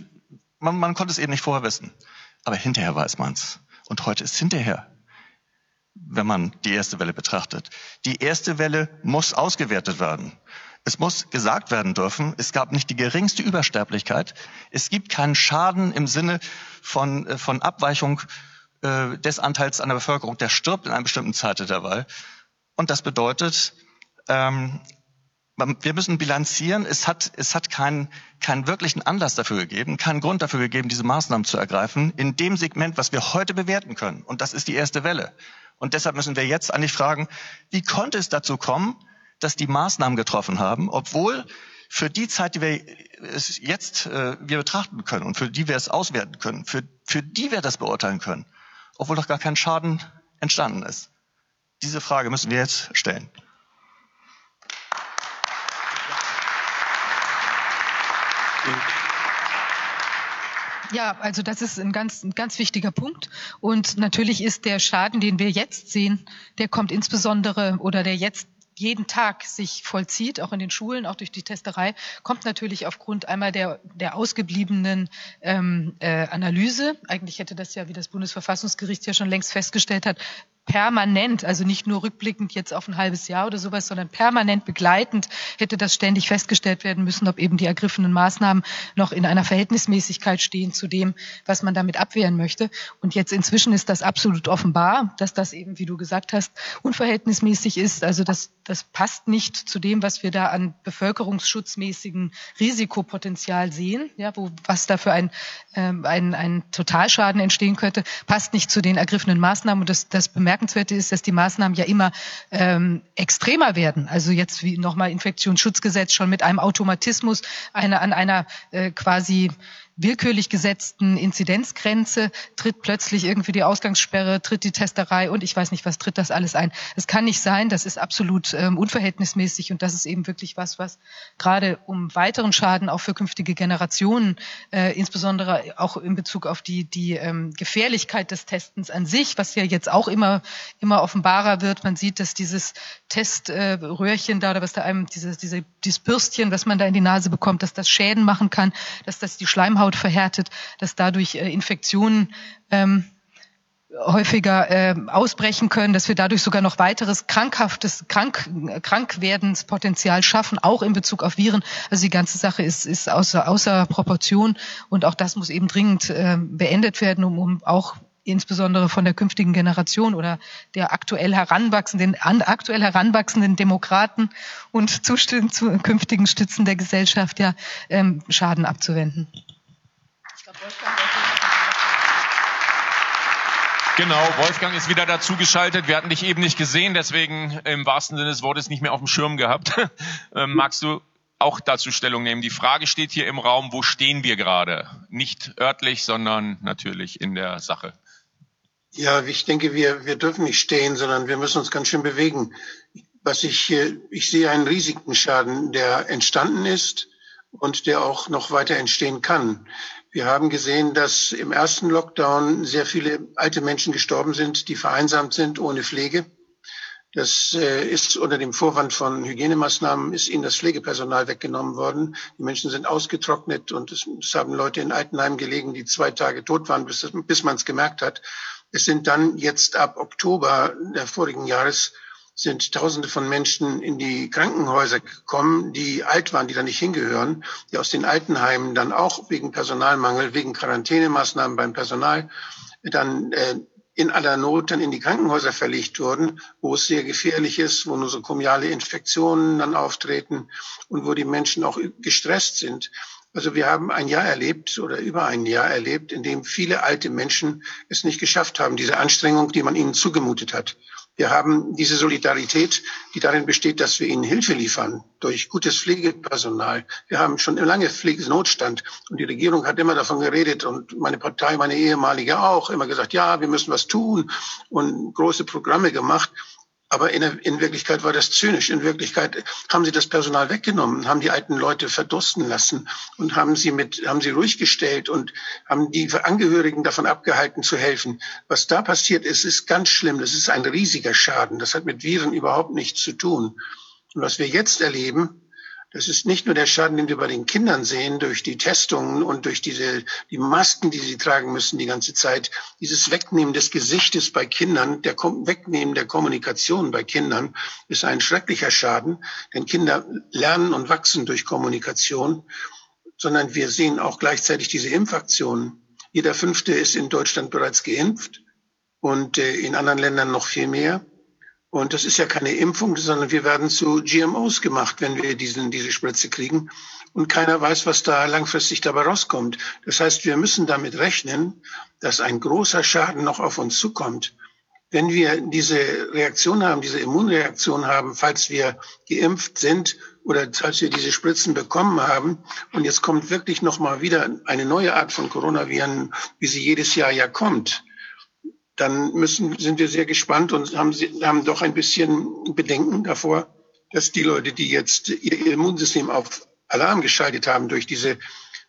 man, man konnte es eben nicht vorher wissen. Aber hinterher weiß man's. Und heute ist hinterher, wenn man die erste Welle betrachtet. Die erste Welle muss ausgewertet werden. Es muss gesagt werden dürfen, es gab nicht die geringste Übersterblichkeit. Es gibt keinen Schaden im Sinne von, äh, von Abweichung äh, des Anteils an der Bevölkerung, der stirbt in einer bestimmten Zeitintervall. Und das bedeutet, ähm, wir müssen bilanzieren, es hat, es hat keinen, keinen wirklichen Anlass dafür gegeben, keinen Grund dafür gegeben, diese Maßnahmen zu ergreifen, in dem Segment, was wir heute bewerten können. Und das ist die erste Welle. Und deshalb müssen wir jetzt eigentlich fragen, wie konnte es dazu kommen, dass die Maßnahmen getroffen haben, obwohl für die Zeit, die wir es jetzt äh, wir betrachten können und für die wir es auswerten können, für, für die wir das beurteilen können, obwohl doch gar kein Schaden entstanden ist. Diese Frage müssen wir jetzt stellen. Ja, also das ist ein ganz, ein ganz wichtiger Punkt. Und natürlich ist der Schaden, den wir jetzt sehen, der kommt insbesondere oder der jetzt jeden Tag sich vollzieht, auch in den Schulen, auch durch die Testerei, kommt natürlich aufgrund einmal der, der ausgebliebenen ähm, äh, Analyse. Eigentlich hätte das ja, wie das Bundesverfassungsgericht ja schon längst festgestellt hat, permanent, also nicht nur rückblickend jetzt auf ein halbes Jahr oder sowas, sondern permanent begleitend hätte das ständig festgestellt werden müssen, ob eben die ergriffenen Maßnahmen noch in einer Verhältnismäßigkeit stehen zu dem, was man damit abwehren möchte. Und jetzt inzwischen ist das absolut offenbar, dass das eben, wie du gesagt hast, unverhältnismäßig ist. Also das, das passt nicht zu dem, was wir da an bevölkerungsschutzmäßigen Risikopotenzial sehen, ja, wo, was da für ein, ähm, ein, ein Totalschaden entstehen könnte, passt nicht zu den ergriffenen Maßnahmen. Und das, das bemerkt Bemerkenswerte ist, dass die Maßnahmen ja immer ähm, extremer werden. Also jetzt wie nochmal Infektionsschutzgesetz schon mit einem Automatismus eine, an einer äh, quasi willkürlich gesetzten Inzidenzgrenze tritt plötzlich irgendwie die Ausgangssperre, tritt die Testerei und ich weiß nicht, was tritt das alles ein. Es kann nicht sein, das ist absolut ähm, unverhältnismäßig und das ist eben wirklich was, was gerade um weiteren Schaden auch für künftige Generationen, äh, insbesondere auch in Bezug auf die, die ähm, Gefährlichkeit des Testens an sich, was ja jetzt auch immer, immer offenbarer wird. Man sieht, dass dieses Teströhrchen äh, da oder was da einem, dieses, diese, dieses Bürstchen, was man da in die Nase bekommt, dass das Schäden machen kann, dass das die Schleimhaut Schleimhaut verhärtet, dass dadurch äh, Infektionen ähm, häufiger äh, ausbrechen können, dass wir dadurch sogar noch weiteres krankhaftes Krank, Krankwerdenspotenzial schaffen, auch in Bezug auf Viren. Also die ganze Sache ist, ist außer, außer Proportion und auch das muss eben dringend äh, beendet werden, um, um auch insbesondere von der künftigen Generation oder der aktuell heranwachsenden, an, aktuell heranwachsenden Demokraten und zu, zu künftigen Stützen der Gesellschaft ja ähm, Schaden abzuwenden. Genau, Wolfgang ist wieder dazugeschaltet. Wir hatten dich eben nicht gesehen, deswegen im wahrsten Sinne des Wortes nicht mehr auf dem Schirm gehabt. (laughs) ähm, magst du auch dazu Stellung nehmen? Die Frage steht hier im Raum, wo stehen wir gerade? Nicht örtlich, sondern natürlich in der Sache. Ja, ich denke, wir, wir dürfen nicht stehen, sondern wir müssen uns ganz schön bewegen. Was ich, ich sehe einen riesigen Schaden, der entstanden ist und der auch noch weiter entstehen kann. Wir haben gesehen, dass im ersten Lockdown sehr viele alte Menschen gestorben sind, die vereinsamt sind ohne Pflege. Das äh, ist unter dem Vorwand von Hygienemaßnahmen ist ihnen das Pflegepersonal weggenommen worden. Die Menschen sind ausgetrocknet und es, haben Leute in Altenheim gelegen, die zwei Tage tot waren, bis, bis man es gemerkt hat. Es sind dann jetzt ab Oktober der vorigen Jahres sind Tausende von Menschen in die Krankenhäuser gekommen, die alt waren, die da nicht hingehören, die aus den Altenheimen dann auch wegen Personalmangel, wegen Quarantänemaßnahmen beim Personal dann äh, in aller Not dann in die Krankenhäuser verlegt wurden, wo es sehr gefährlich ist, wo nosokomiale Infektionen dann auftreten und wo die Menschen auch gestresst sind. Also wir haben ein Jahr erlebt oder über ein Jahr erlebt, in dem viele alte Menschen es nicht geschafft haben, diese Anstrengung, die man ihnen zugemutet hat, Wir haben diese Solidarität, die darin besteht, dass wir ihnen Hilfe liefern durch gutes Pflegepersonal. Wir haben schon lange Pflegenotstand und die Regierung hat immer davon geredet und meine Partei, meine ehemalige auch, immer gesagt, ja, wir müssen was tun und große Programme gemacht. Aber in, in, Wirklichkeit war das zynisch. In Wirklichkeit haben sie das Personal weggenommen, haben die alten Leute verdursten lassen und haben sie mit, haben sie ruhig gestellt und haben die Angehörigen davon abgehalten zu helfen. Was da passiert ist, ist ganz schlimm. Das ist ein riesiger Schaden. Das hat mit Viren überhaupt nichts zu tun. Und was wir jetzt erleben, das ist nicht nur der Schaden, den wir bei den Kindern sehen, durch die Testungen und durch diese, die Masken, die sie tragen müssen die ganze Zeit. Dieses Wegnehmen des Gesichtes bei Kindern, der Wegnehmen der Kommunikation bei Kindern ist ein schrecklicher Schaden, denn Kinder lernen und wachsen durch Kommunikation, sondern wir sehen auch gleichzeitig diese Impfaktionen. Jeder Fünfte ist in Deutschland bereits geimpft und äh, in anderen Ländern noch viel mehr. Und das ist ja keine Impfung, sondern wir werden zu GMOs gemacht, wenn wir diesen, diese Spritze kriegen. Und keiner weiß, was da langfristig dabei rauskommt. Das heißt, wir müssen damit rechnen, dass ein großer Schaden noch auf uns zukommt. Wenn wir diese Reaktion haben, diese Immunreaktion haben, falls wir geimpft sind oder falls wir diese Spritzen bekommen haben, und jetzt kommt wirklich noch mal wieder eine neue Art von Coronaviren, wie sie jedes Jahr ja kommt, dann müssen, sind wir sehr gespannt und haben, haben doch ein bisschen Bedenken davor, dass die Leute, die jetzt ihr Immunsystem auf Alarm geschaltet haben durch diese,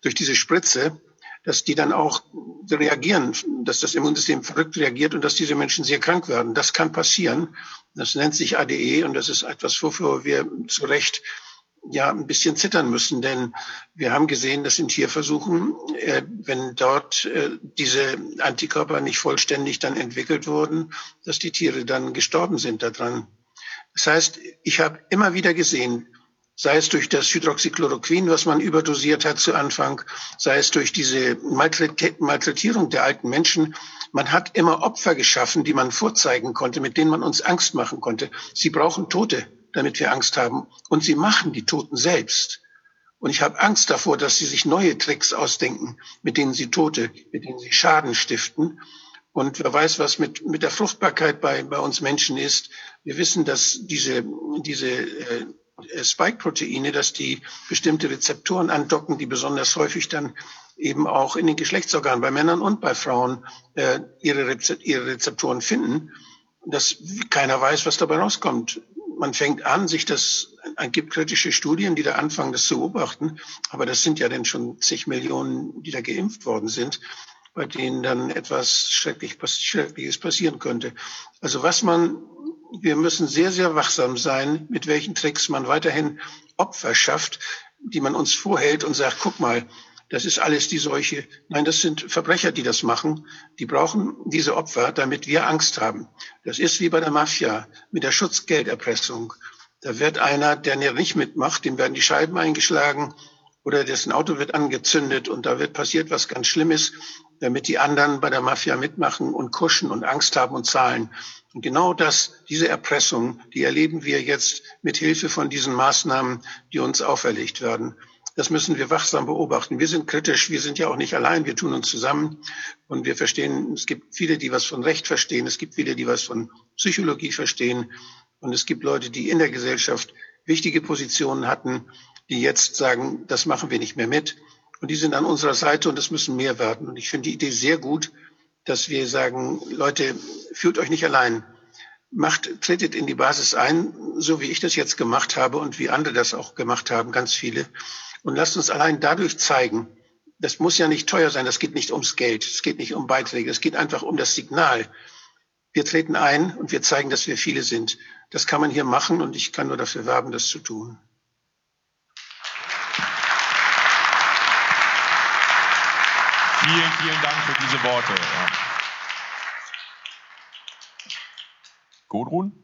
durch diese Spritze, dass die dann auch reagieren, dass das Immunsystem verrückt reagiert und dass diese Menschen sehr krank werden. Das kann passieren. Das nennt sich ADE und das ist etwas, wofür wir zu Recht ja ein bisschen zittern müssen, denn wir haben gesehen, dass in Tierversuchen, äh, wenn dort äh, diese Antikörper nicht vollständig dann entwickelt wurden, dass die Tiere dann gestorben sind daran. Das heißt, ich habe immer wieder gesehen, sei es durch das Hydroxychloroquin, was man überdosiert hat zu Anfang, sei es durch diese Malträtierung der alten Menschen. Man hat immer Opfer geschaffen, die man vorzeigen konnte, mit denen man uns Angst machen konnte. Sie brauchen Tote damit wir Angst haben. Und sie machen die Toten selbst. Und ich habe Angst davor, dass sie sich neue Tricks ausdenken, mit denen sie Tote, mit denen sie Schaden stiften. Und wer weiß, was mit, mit der Fruchtbarkeit bei, bei uns Menschen ist. Wir wissen, dass diese, diese äh, Spike-Proteine, dass die bestimmte Rezeptoren andocken, die besonders häufig dann eben auch in den Geschlechtsorganen bei Männern und bei Frauen äh, ihre Rezeptoren finden. Dass keiner weiß, was dabei rauskommt man fängt an, sich das, es gibt kritische Studien, die da anfangen, das zu beobachten, aber das sind ja dann schon zig Millionen, die da geimpft worden sind, bei denen dann etwas Schrecklich, Schreckliches passieren könnte. Also was man, wir müssen sehr, sehr wachsam sein, mit welchen Tricks man weiterhin Opfer schafft, die man uns vorhält und sagt, guck mal, das ist alles die Seuche. Nein, das sind Verbrecher, die das machen. Die brauchen diese Opfer, damit wir Angst haben. Das ist wie bei der Mafia mit der Schutzgelderpressung. Da wird einer, der nicht mitmacht, dem werden die Scheiben eingeschlagen oder dessen Auto wird angezündet und da wird passiert was ganz Schlimmes, damit die anderen bei der Mafia mitmachen und kuschen und Angst haben und zahlen. Und genau das, diese Erpressung, die erleben wir jetzt mit Hilfe von diesen Maßnahmen, die uns auferlegt werden. Das müssen wir wachsam beobachten. Wir sind kritisch, wir sind ja auch nicht allein, wir tun uns zusammen und wir verstehen, es gibt viele, die was von Recht verstehen, es gibt viele, die was von Psychologie verstehen und es gibt Leute, die in der Gesellschaft wichtige Positionen hatten, die jetzt sagen, das machen wir nicht mehr mit. Und die sind an unserer Seite und es müssen mehr werden. Und ich finde die Idee sehr gut, dass wir sagen, Leute, fühlt euch nicht allein. Macht, tretet in die Basis ein, so wie ich das jetzt gemacht habe und wie andere das auch gemacht haben, ganz viele. Und lasst uns allein dadurch zeigen, das muss ja nicht teuer sein, das geht nicht ums Geld, es geht nicht um Beiträge, es geht einfach um das Signal. Wir treten ein und wir zeigen, dass wir viele sind. Das kann man hier machen und ich kann nur dafür werben, das zu tun. Vielen, vielen Dank für diese Worte. Ja. Gudrun?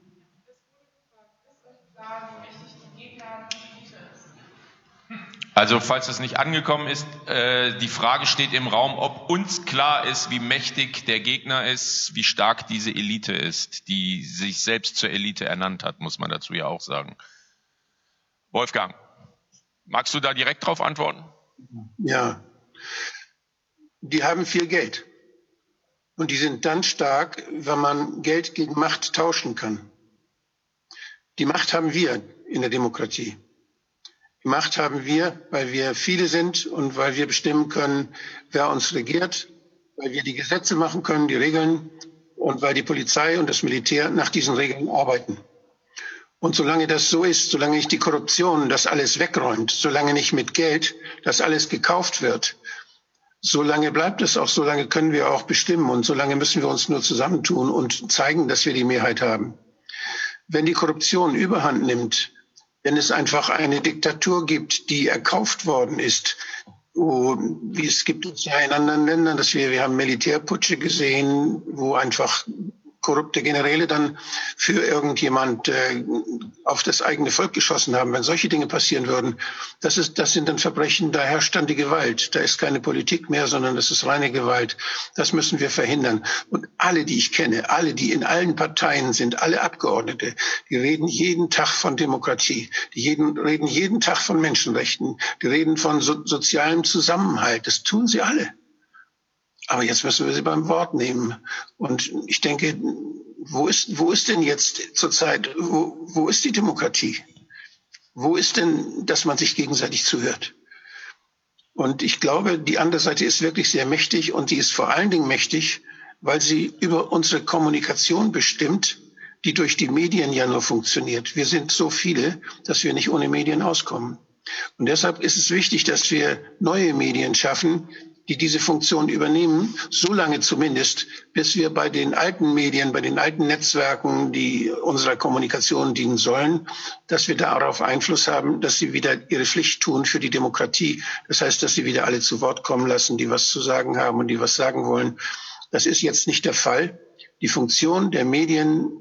Also falls das nicht angekommen ist, äh, die Frage steht im Raum, ob uns klar ist, wie mächtig der Gegner ist, wie stark diese Elite ist, die sich selbst zur Elite ernannt hat, muss man dazu ja auch sagen. Wolfgang, magst du da direkt drauf antworten? Ja, die haben viel Geld. Und die sind dann stark, wenn man Geld gegen Macht tauschen kann. Die Macht haben wir in der Demokratie. Macht haben wir, weil wir viele sind und weil wir bestimmen können, wer uns regiert, weil wir die Gesetze machen können, die Regeln und weil die Polizei und das Militär nach diesen Regeln arbeiten. Und solange das so ist, solange nicht die Korruption das alles wegräumt, solange nicht mit Geld das alles gekauft wird, Solange bleibt es auch, solange können wir auch bestimmen und solange müssen wir uns nur zusammentun und zeigen, dass wir die Mehrheit haben. Wenn die Korruption überhand nimmt, wenn es einfach eine Diktatur gibt, die erkauft worden ist, wie es gibt es ja in anderen Ländern, dass wir, wir haben Militärputsche gesehen, wo einfach korrupte Generäle dann für irgendjemand äh, auf das eigene Volk geschossen haben. Wenn solche Dinge passieren würden, das, ist, das sind dann Verbrechen, da herrscht dann die Gewalt. Da ist keine Politik mehr, sondern das ist reine Gewalt. Das müssen wir verhindern. Und alle, die ich kenne, alle, die in allen Parteien sind, alle Abgeordnete, die reden jeden Tag von Demokratie, die jeden, reden jeden Tag von Menschenrechten, die reden von so, sozialem Zusammenhalt. Das tun sie alle. Aber jetzt müssen wir sie beim Wort nehmen. Und ich denke, wo ist, wo ist denn jetzt zurzeit, wo, wo ist die Demokratie? Wo ist denn, dass man sich gegenseitig zuhört? Und ich glaube, die andere Seite ist wirklich sehr mächtig und die ist vor allen Dingen mächtig, weil sie über unsere Kommunikation bestimmt, die durch die Medien ja nur funktioniert. Wir sind so viele, dass wir nicht ohne Medien auskommen. Und deshalb ist es wichtig, dass wir neue Medien schaffen, die diese Funktion übernehmen, so lange zumindest, bis wir bei den alten Medien, bei den alten Netzwerken, die unserer Kommunikation dienen sollen, dass wir darauf Einfluss haben, dass sie wieder ihre Pflicht tun für die Demokratie. Das heißt, dass sie wieder alle zu Wort kommen lassen, die was zu sagen haben und die was sagen wollen. Das ist jetzt nicht der Fall. Die Funktion der Medien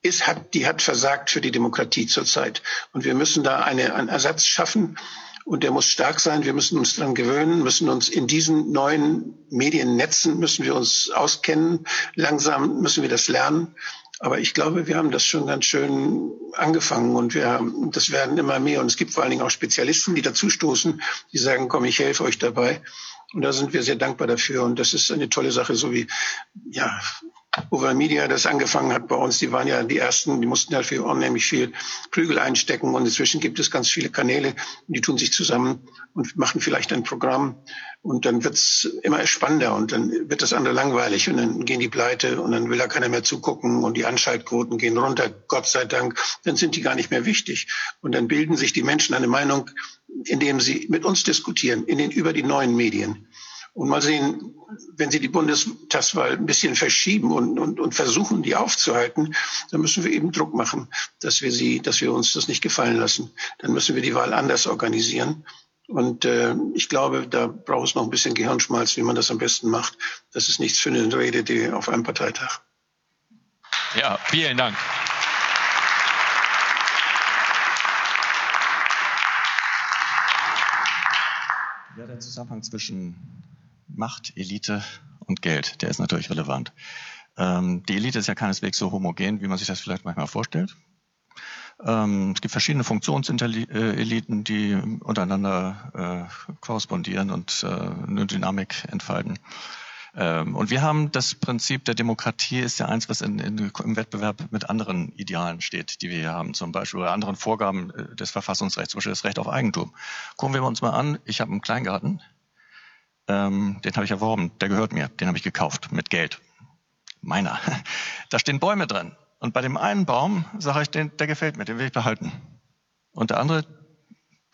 ist, hat, die hat versagt für die Demokratie zurzeit. Und wir müssen da eine, einen Ersatz schaffen und der muss stark sein. Wir müssen uns daran gewöhnen, müssen uns in diesen neuen Mediennetzen, müssen wir uns auskennen. Langsam müssen wir das lernen. Aber ich glaube, wir haben das schon ganz schön angefangen und wir haben, das werden immer mehr. Und es gibt vor allen Dingen auch Spezialisten, die dazustoßen, die sagen, komm, ich helfe euch dabei. Und da sind wir sehr dankbar dafür. Und das ist eine tolle Sache, so wie, ja, Over Media das angefangen hat bei uns, die waren ja die ersten, die mussten dafür unheimlich viel Prügel einstecken und inzwischen gibt es ganz viele Kanäle, die tun sich zusammen und machen vielleicht ein Programm und dann wird's immer spannender und dann wird das andere langweilig und dann gehen die pleite und dann will da keiner mehr zugucken und die Anschaltquoten gehen runter, Gott sei Dank, dann sind die gar nicht mehr wichtig und dann bilden sich die Menschen eine Meinung, indem sie mit uns diskutieren, in den, über die neuen Medien. Und mal sehen, wenn Sie die Bundestagswahl ein bisschen verschieben und, und, und versuchen, die aufzuhalten, dann müssen wir eben Druck machen, dass wir sie, dass wir uns das nicht gefallen lassen. Dann müssen wir die Wahl anders organisieren. Und äh, ich glaube, da braucht es noch ein bisschen Gehirnschmalz, wie man das am besten macht. Das ist nichts für eine Rede die auf einem Parteitag. Ja, vielen Dank. Ja, der Zusammenhang zwischen Macht, Elite und Geld, der ist natürlich relevant. Ähm, die Elite ist ja keineswegs so homogen, wie man sich das vielleicht manchmal vorstellt. Ähm, es gibt verschiedene Funktionseliten, die untereinander äh, korrespondieren und äh, eine Dynamik entfalten. Ähm, und wir haben das Prinzip der Demokratie ist ja eins, was in, in, im Wettbewerb mit anderen Idealen steht, die wir hier haben, zum Beispiel oder anderen Vorgaben äh, des Verfassungsrechts, zum Beispiel das Recht auf Eigentum. Gucken wir uns mal an. Ich habe einen Kleingarten ähm, den habe ich erworben, der gehört mir, den habe ich gekauft mit Geld. Meiner. (laughs) Da stehen Bäume drin. Und bei dem einen Baum sage ich, den, der gefällt mir, den will ich behalten. Und der andere,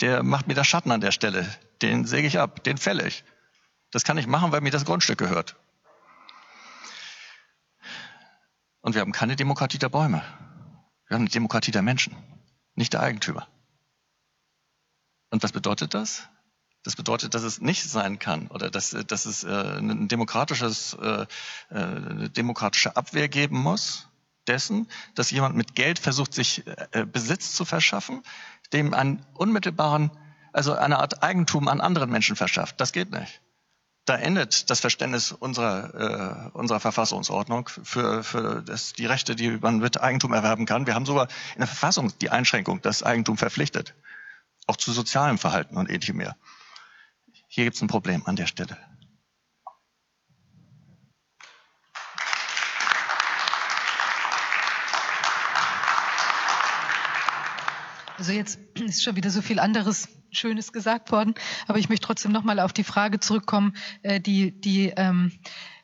der macht mir das Schatten an der Stelle. Den säge ich ab, den fälle ich. Das kann ich machen, weil mir das Grundstück gehört. Und wir haben keine Demokratie der Bäume. Wir haben eine Demokratie der Menschen, nicht der Eigentümer. Und was bedeutet das? Das bedeutet, dass es nicht sein kann oder dass, dass es äh, ein demokratisches, äh, eine äh, demokratische Abwehr geben muss dessen, dass jemand mit Geld versucht, sich äh, Besitz zu verschaffen, dem einen unmittelbaren, also eine Art Eigentum an anderen Menschen verschafft. Das geht nicht. Da endet das Verständnis unserer, äh, unserer Verfassungsordnung für, für das, die Rechte, die man mit Eigentum erwerben kann. Wir haben sogar in der Verfassung die Einschränkung, dass Eigentum verpflichtet. Auch zu sozialem Verhalten und ähnlichem mehr hier gibt es ein Problem an der Stelle. Also jetzt ist schon wieder so viel anderes Schönes gesagt worden, aber ich möchte trotzdem nochmal auf die Frage zurückkommen, äh, die, die ähm,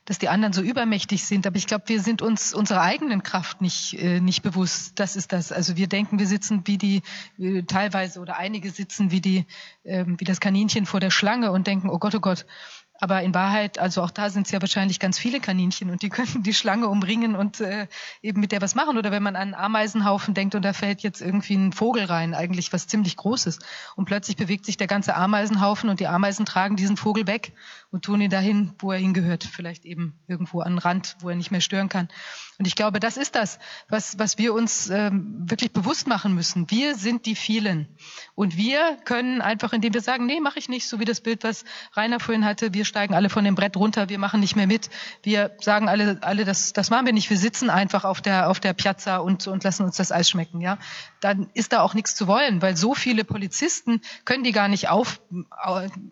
dass die anderen so übermächtig sind. Aber ich glaube, wir sind uns unserer eigenen Kraft nicht, äh, nicht bewusst. Das ist das. Also wir denken, wir sitzen wie die, äh, teilweise oder einige sitzen wie die, äh, wie das Kaninchen vor der Schlange und denken, oh Gott, oh Gott, aber in Wahrheit, also auch da sind es ja wahrscheinlich ganz viele Kaninchen und die könnten die Schlange umringen und äh, eben mit der was machen. Oder wenn man an einen Ameisenhaufen denkt und da fällt jetzt irgendwie ein Vogel rein, eigentlich was ziemlich Großes. Und plötzlich bewegt sich der ganze Ameisenhaufen und die Ameisen tragen diesen Vogel weg und tun ihn dahin, wo er hingehört. Vielleicht eben irgendwo an den Rand, wo er nicht mehr stören kann. Und ich glaube, das ist das, was, was wir uns ähm, wirklich bewusst machen müssen. Wir sind die vielen. Und wir können einfach, indem wir sagen, nee, mache ich nicht, so wie das Bild, was Rainer vorhin hatte, wir steigen alle von dem Brett runter, wir machen nicht mehr mit. Wir sagen alle, alle das, das machen wir nicht. Wir sitzen einfach auf der, auf der Piazza und, und lassen uns das Eis schmecken. Ja, dann ist da auch nichts zu wollen, weil so viele Polizisten können die gar nicht auf,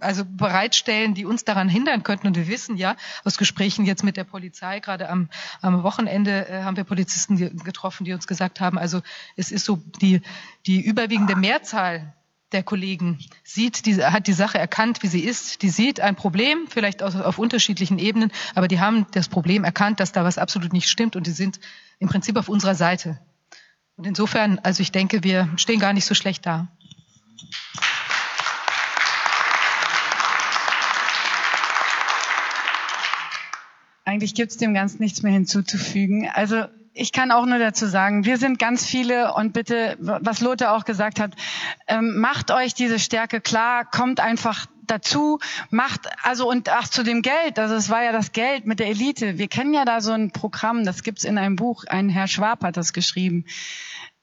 also bereitstellen, die uns daran hindern könnten. Und wir wissen ja aus Gesprächen jetzt mit der Polizei, gerade am, am Wochenende äh, haben wir Polizisten getroffen, die uns gesagt haben, also es ist so die, die überwiegende Mehrzahl der Kollegen sieht, die, hat die Sache erkannt, wie sie ist. Die sieht ein Problem, vielleicht auf, auf unterschiedlichen Ebenen, aber die haben das Problem erkannt, dass da was absolut nicht stimmt und die sind im Prinzip auf unserer Seite. Und insofern, also ich denke, wir stehen gar nicht so schlecht da. Eigentlich gibt es dem Ganzen nichts mehr hinzuzufügen. Also ich kann auch nur dazu sagen, wir sind ganz viele und bitte, was Lothar auch gesagt hat, ähm, macht euch diese Stärke klar, kommt einfach dazu, macht, also und ach zu dem Geld, also es war ja das Geld mit der Elite. Wir kennen ja da so ein Programm, das gibt's in einem Buch, ein Herr Schwab hat das geschrieben.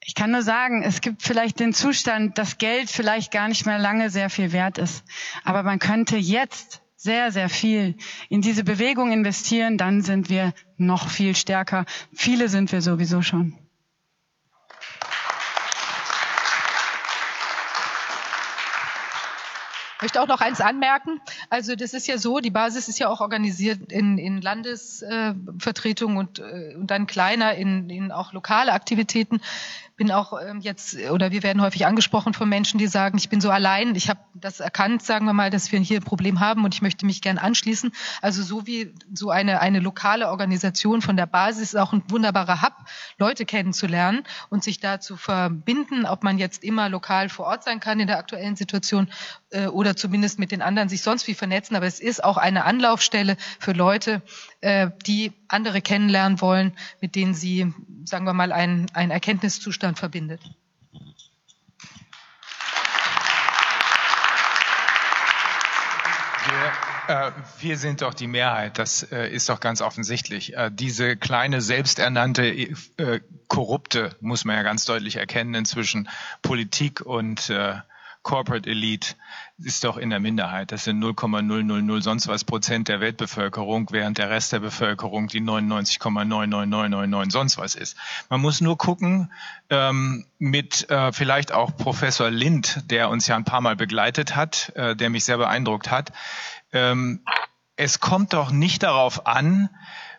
Ich kann nur sagen, es gibt vielleicht den Zustand, dass Geld vielleicht gar nicht mehr lange sehr viel wert ist. Aber man könnte jetzt sehr, sehr viel in diese Bewegung investieren, dann sind wir noch viel stärker. Viele sind wir sowieso schon. Ich möchte auch noch eins anmerken. Also das ist ja so, die Basis ist ja auch organisiert in, in Landesvertretungen und, äh, und dann kleiner in, in auch lokale Aktivitäten bin auch ähm, jetzt, oder wir werden häufig angesprochen von Menschen, die sagen, ich bin so allein, ich habe das erkannt, sagen wir mal, dass wir hier ein Problem haben und ich möchte mich gern anschließen. Also so wie so eine, eine lokale Organisation von der Basis ist auch ein wunderbarer Hub, Leute kennenzulernen und sich da zu verbinden, ob man jetzt immer lokal vor Ort sein kann in der aktuellen Situation äh, oder zumindest mit den anderen sich sonst wie vernetzen. Aber es ist auch eine Anlaufstelle für Leute, die andere kennenlernen wollen, mit denen sie, sagen wir mal, einen, einen Erkenntniszustand verbindet. Wir, äh, wir, sind doch die Mehrheit, das äh, ist doch ganz offensichtlich. Äh, diese kleine selbsternannte äh, Korrupte muss man ja ganz deutlich erkennen inzwischen Politik und äh, Corporate Elite ist doch in der Minderheit. Das sind 0,000 sonst was Prozent der Weltbevölkerung, während der Rest der Bevölkerung die 99,99999 sonst was ist. Man muss nur gucken, ähm, mit äh, vielleicht auch Professor Lind, der uns ja ein paar Mal begleitet hat, äh, der mich sehr beeindruckt hat. Ähm, es kommt doch nicht darauf an,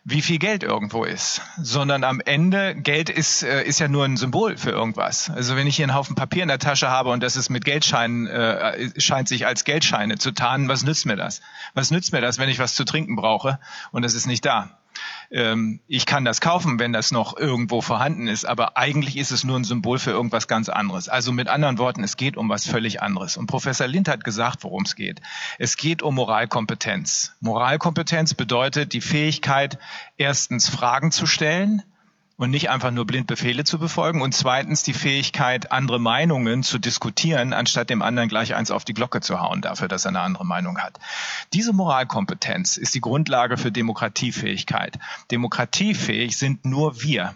wie viel Geld irgendwo ist, sondern am Ende, Geld ist, äh, ist ja nur ein Symbol für irgendwas. Also wenn ich hier einen Haufen Papier in der Tasche habe und das ist mit Geldscheinen, äh, scheint sich als Geldscheine zu tarnen, was nützt mir das? Was nützt mir das, wenn ich was zu trinken brauche und es ist nicht da? Ähm, ich kann das kaufen, wenn das noch irgendwo vorhanden ist, aber eigentlich ist es nur ein Symbol für irgendwas ganz anderes. Also mit anderen Worten, es geht um was völlig anderes. Und Professor Lind hat gesagt, worum es geht. Es geht um Moralkompetenz. Moralkompetenz bedeutet die Fähigkeit, erstens Fragen zu stellen, und nicht einfach nur blind Befehle zu befolgen und zweitens die Fähigkeit, andere Meinungen zu diskutieren, anstatt dem anderen gleich eins auf die Glocke zu hauen dafür, dass er eine andere Meinung hat. Diese Moralkompetenz ist die Grundlage für Demokratiefähigkeit. Demokratiefähig sind nur wir.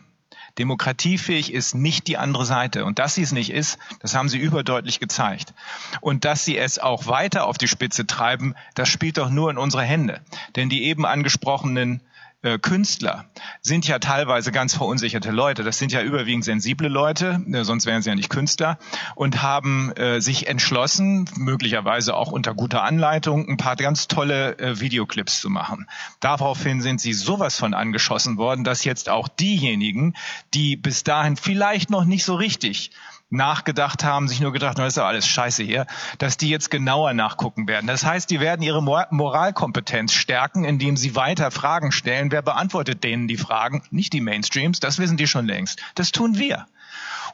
Demokratiefähig ist nicht die andere Seite. Und dass sie es nicht ist, das haben sie überdeutlich gezeigt. Und dass sie es auch weiter auf die Spitze treiben, das spielt doch nur in unsere Hände. Denn die eben angesprochenen äh, Künstler sind ja teilweise ganz verunsicherte Leute. Das sind ja überwiegend sensible Leute, äh, sonst wären sie ja nicht Künstler und haben äh, sich entschlossen, möglicherweise auch unter guter Anleitung, ein paar ganz tolle äh, Videoclips zu machen. Daraufhin sind sie sowas von angeschossen worden, dass jetzt auch diejenigen, die bis dahin vielleicht noch nicht so richtig nachgedacht haben, sich nur gedacht, das ist ja alles scheiße hier, dass die jetzt genauer nachgucken werden. Das heißt, die werden ihre Moralkompetenz stärken, indem sie weiter Fragen stellen. Wer beantwortet denen die Fragen? Nicht die Mainstreams, das wissen die schon längst. Das tun wir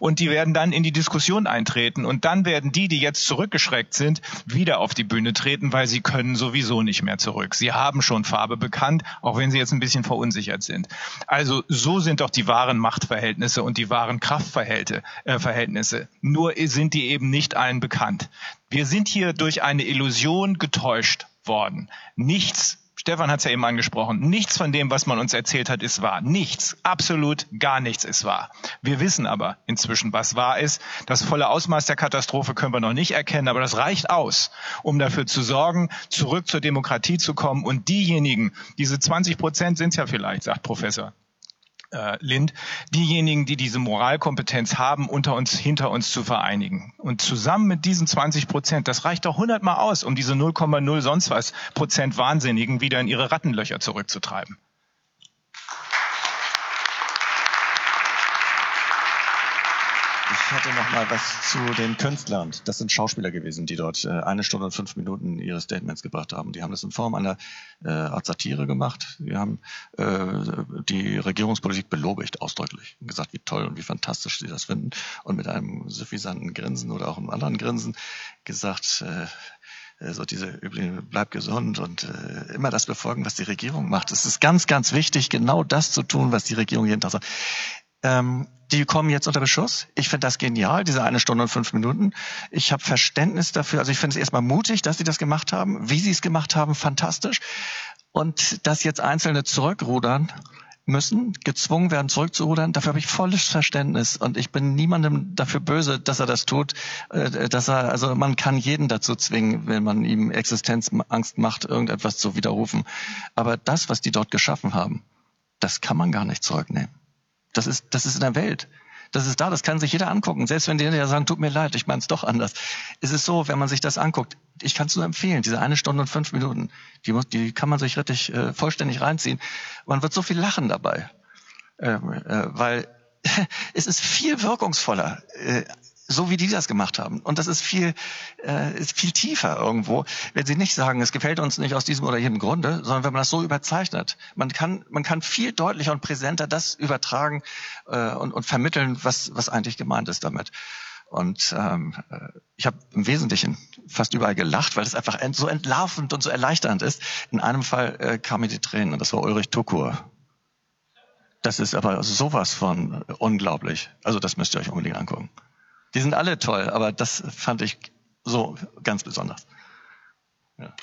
und die werden dann in die Diskussion eintreten und dann werden die, die jetzt zurückgeschreckt sind, wieder auf die Bühne treten, weil sie können sowieso nicht mehr zurück. Sie haben schon Farbe bekannt, auch wenn sie jetzt ein bisschen verunsichert sind. Also so sind doch die wahren Machtverhältnisse und die wahren Kraftverhältnisse. Äh, Nur sind die eben nicht allen bekannt. Wir sind hier durch eine Illusion getäuscht worden. Nichts Stefan hat es ja eben angesprochen. Nichts von dem, was man uns erzählt hat, ist wahr. Nichts, absolut gar nichts ist wahr. Wir wissen aber inzwischen, was wahr ist. Das volle Ausmaß der Katastrophe können wir noch nicht erkennen, aber das reicht aus, um dafür zu sorgen, zurück zur Demokratie zu kommen. Und diejenigen, diese 20 Prozent sind es ja vielleicht, sagt Professor äh, Lind, diejenigen, die diese Moralkompetenz haben, unter uns, hinter uns zu vereinigen. Und zusammen mit diesen 20 Prozent, das reicht doch hundertmal aus, um diese 0,0 sonst was Prozent Wahnsinnigen wieder in ihre Rattenlöcher zurückzutreiben. Ich hätte noch mal was zu den Künstlern. Das sind Schauspieler gewesen, die dort äh, eine Stunde und fünf Minuten ihre Statements gebracht haben. Die haben das in Form einer äh, Art Satire gemacht. Die haben äh, die Regierungspolitik belobigt, ausdrücklich. Und gesagt, wie toll und wie fantastisch sie das finden. Und mit einem suffisanten Grinsen oder auch einem anderen Grinsen gesagt, äh, so diese üblichen, bleib gesund und äh, immer das befolgen, was die Regierung macht. Es ist ganz, ganz wichtig, genau das zu tun, was die Regierung jeden Tag sagt. Ähm, die kommen jetzt unter Beschuss. Ich finde das genial, diese eine Stunde und fünf Minuten. Ich habe Verständnis dafür. Also ich finde es erstmal mutig, dass sie das gemacht haben. Wie sie es gemacht haben, fantastisch. Und dass jetzt Einzelne zurückrudern müssen, gezwungen werden, zurückzurudern, dafür habe ich volles Verständnis. Und ich bin niemandem dafür böse, dass er das tut. Äh, dass er, also man kann jeden dazu zwingen, wenn man ihm Existenzangst macht, irgendetwas zu widerrufen. Aber das, was die dort geschaffen haben, das kann man gar nicht zurücknehmen. Das ist, das ist in der Welt. Das ist da, das kann sich jeder angucken. Selbst wenn die ja sagen, tut mir leid, ich meine es doch anders. Es ist so, wenn man sich das anguckt, ich kann es nur empfehlen, diese eine Stunde und fünf Minuten, die, muss, die kann man sich richtig äh, vollständig reinziehen. Man wird so viel lachen dabei. Ähm, äh, weil (laughs) es ist viel wirkungsvoller, äh, so wie die das gemacht haben. Und das ist viel, äh, ist viel tiefer irgendwo, wenn sie nicht sagen, es gefällt uns nicht aus diesem oder jenem Grunde, sondern wenn man das so überzeichnet. Man kann, man kann viel deutlicher und präsenter das übertragen äh, und, und vermitteln, was, was eigentlich gemeint ist damit. Und ähm, äh, ich habe im Wesentlichen fast überall gelacht, weil es einfach ent, so entlarvend und so erleichternd ist. In einem Fall äh, kamen die Tränen und das war Ulrich Tukur. Das ist aber sowas von unglaublich. Also das müsst ihr euch unbedingt angucken. Die sind alle toll, aber das fand ich so ganz besonders. Ja.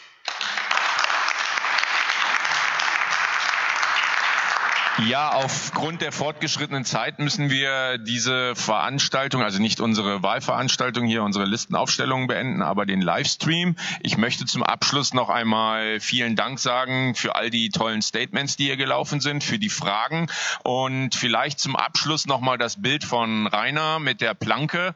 Ja, aufgrund der fortgeschrittenen Zeit müssen wir diese Veranstaltung, also nicht unsere Wahlveranstaltung hier, unsere Listenaufstellung beenden, aber den Livestream. Ich möchte zum Abschluss noch einmal vielen Dank sagen für all die tollen Statements, die hier gelaufen sind, für die Fragen und vielleicht zum Abschluss nochmal das Bild von Rainer mit der Planke.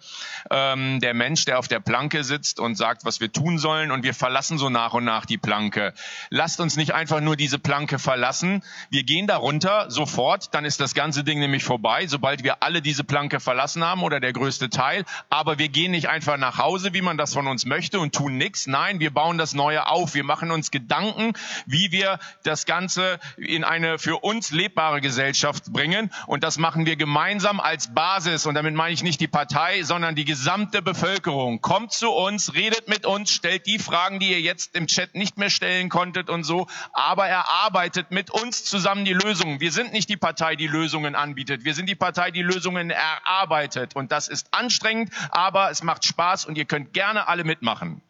Ähm, der Mensch, der auf der Planke sitzt und sagt, was wir tun sollen und wir verlassen so nach und nach die Planke. Lasst uns nicht einfach nur diese Planke verlassen. Wir gehen darunter, sofort, dann ist das ganze Ding nämlich vorbei, sobald wir alle diese Planke verlassen haben oder der größte Teil. Aber wir gehen nicht einfach nach Hause, wie man das von uns möchte und tun nichts. Nein, wir bauen das Neue auf. Wir machen uns Gedanken, wie wir das Ganze in eine für uns lebbare Gesellschaft bringen. Und das machen wir gemeinsam als Basis. Und damit meine ich nicht die Partei, sondern die gesamte Bevölkerung. Kommt zu uns, redet mit uns, stellt die Fragen, die ihr jetzt im Chat nicht mehr stellen konntet und so. Aber erarbeitet mit uns zusammen die Lösungen. Wir sind sind nicht die Partei, die Lösungen anbietet. Wir sind die Partei, die Lösungen erarbeitet. Und das ist anstrengend, aber es macht Spaß und ihr könnt gerne alle mitmachen.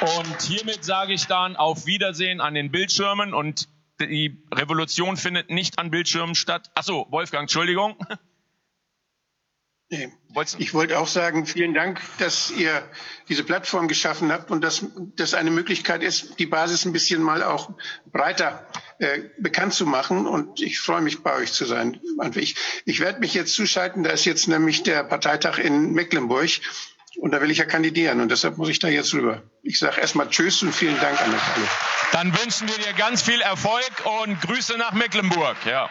Und hiermit sage ich dann auf Wiedersehen an den Bildschirmen und die Revolution findet nicht an Bildschirmen statt. Achso, Wolfgang, Entschuldigung. Nee. Ich wollte auch sagen, vielen Dank, dass ihr diese Plattform geschaffen habt und dass das eine Möglichkeit ist, die Basis ein bisschen mal auch breiter äh, bekannt zu machen. Und ich freue mich, bei euch zu sein. Ich, ich werde mich jetzt zuschalten. Da ist jetzt nämlich der Parteitag in Mecklenburg. Und da will ich ja kandidieren und deshalb muss ich da jetzt rüber. Ich sage erstmal Tschüss und vielen Dank an euch alle. Dann wünschen wir dir ganz viel Erfolg und Grüße nach Mecklenburg. Ja.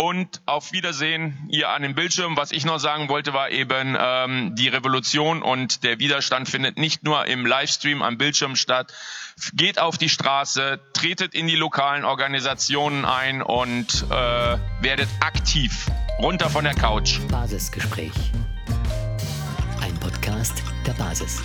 Und auf Wiedersehen hier an dem Bildschirm. Was ich noch sagen wollte, war eben, ähm, die Revolution und der Widerstand findet nicht nur im Livestream am Bildschirm statt. Geht auf die Straße, tretet in die lokalen Organisationen ein und äh, werdet aktiv. Runter von der Couch. Basisgespräch. Ein Podcast der Basis.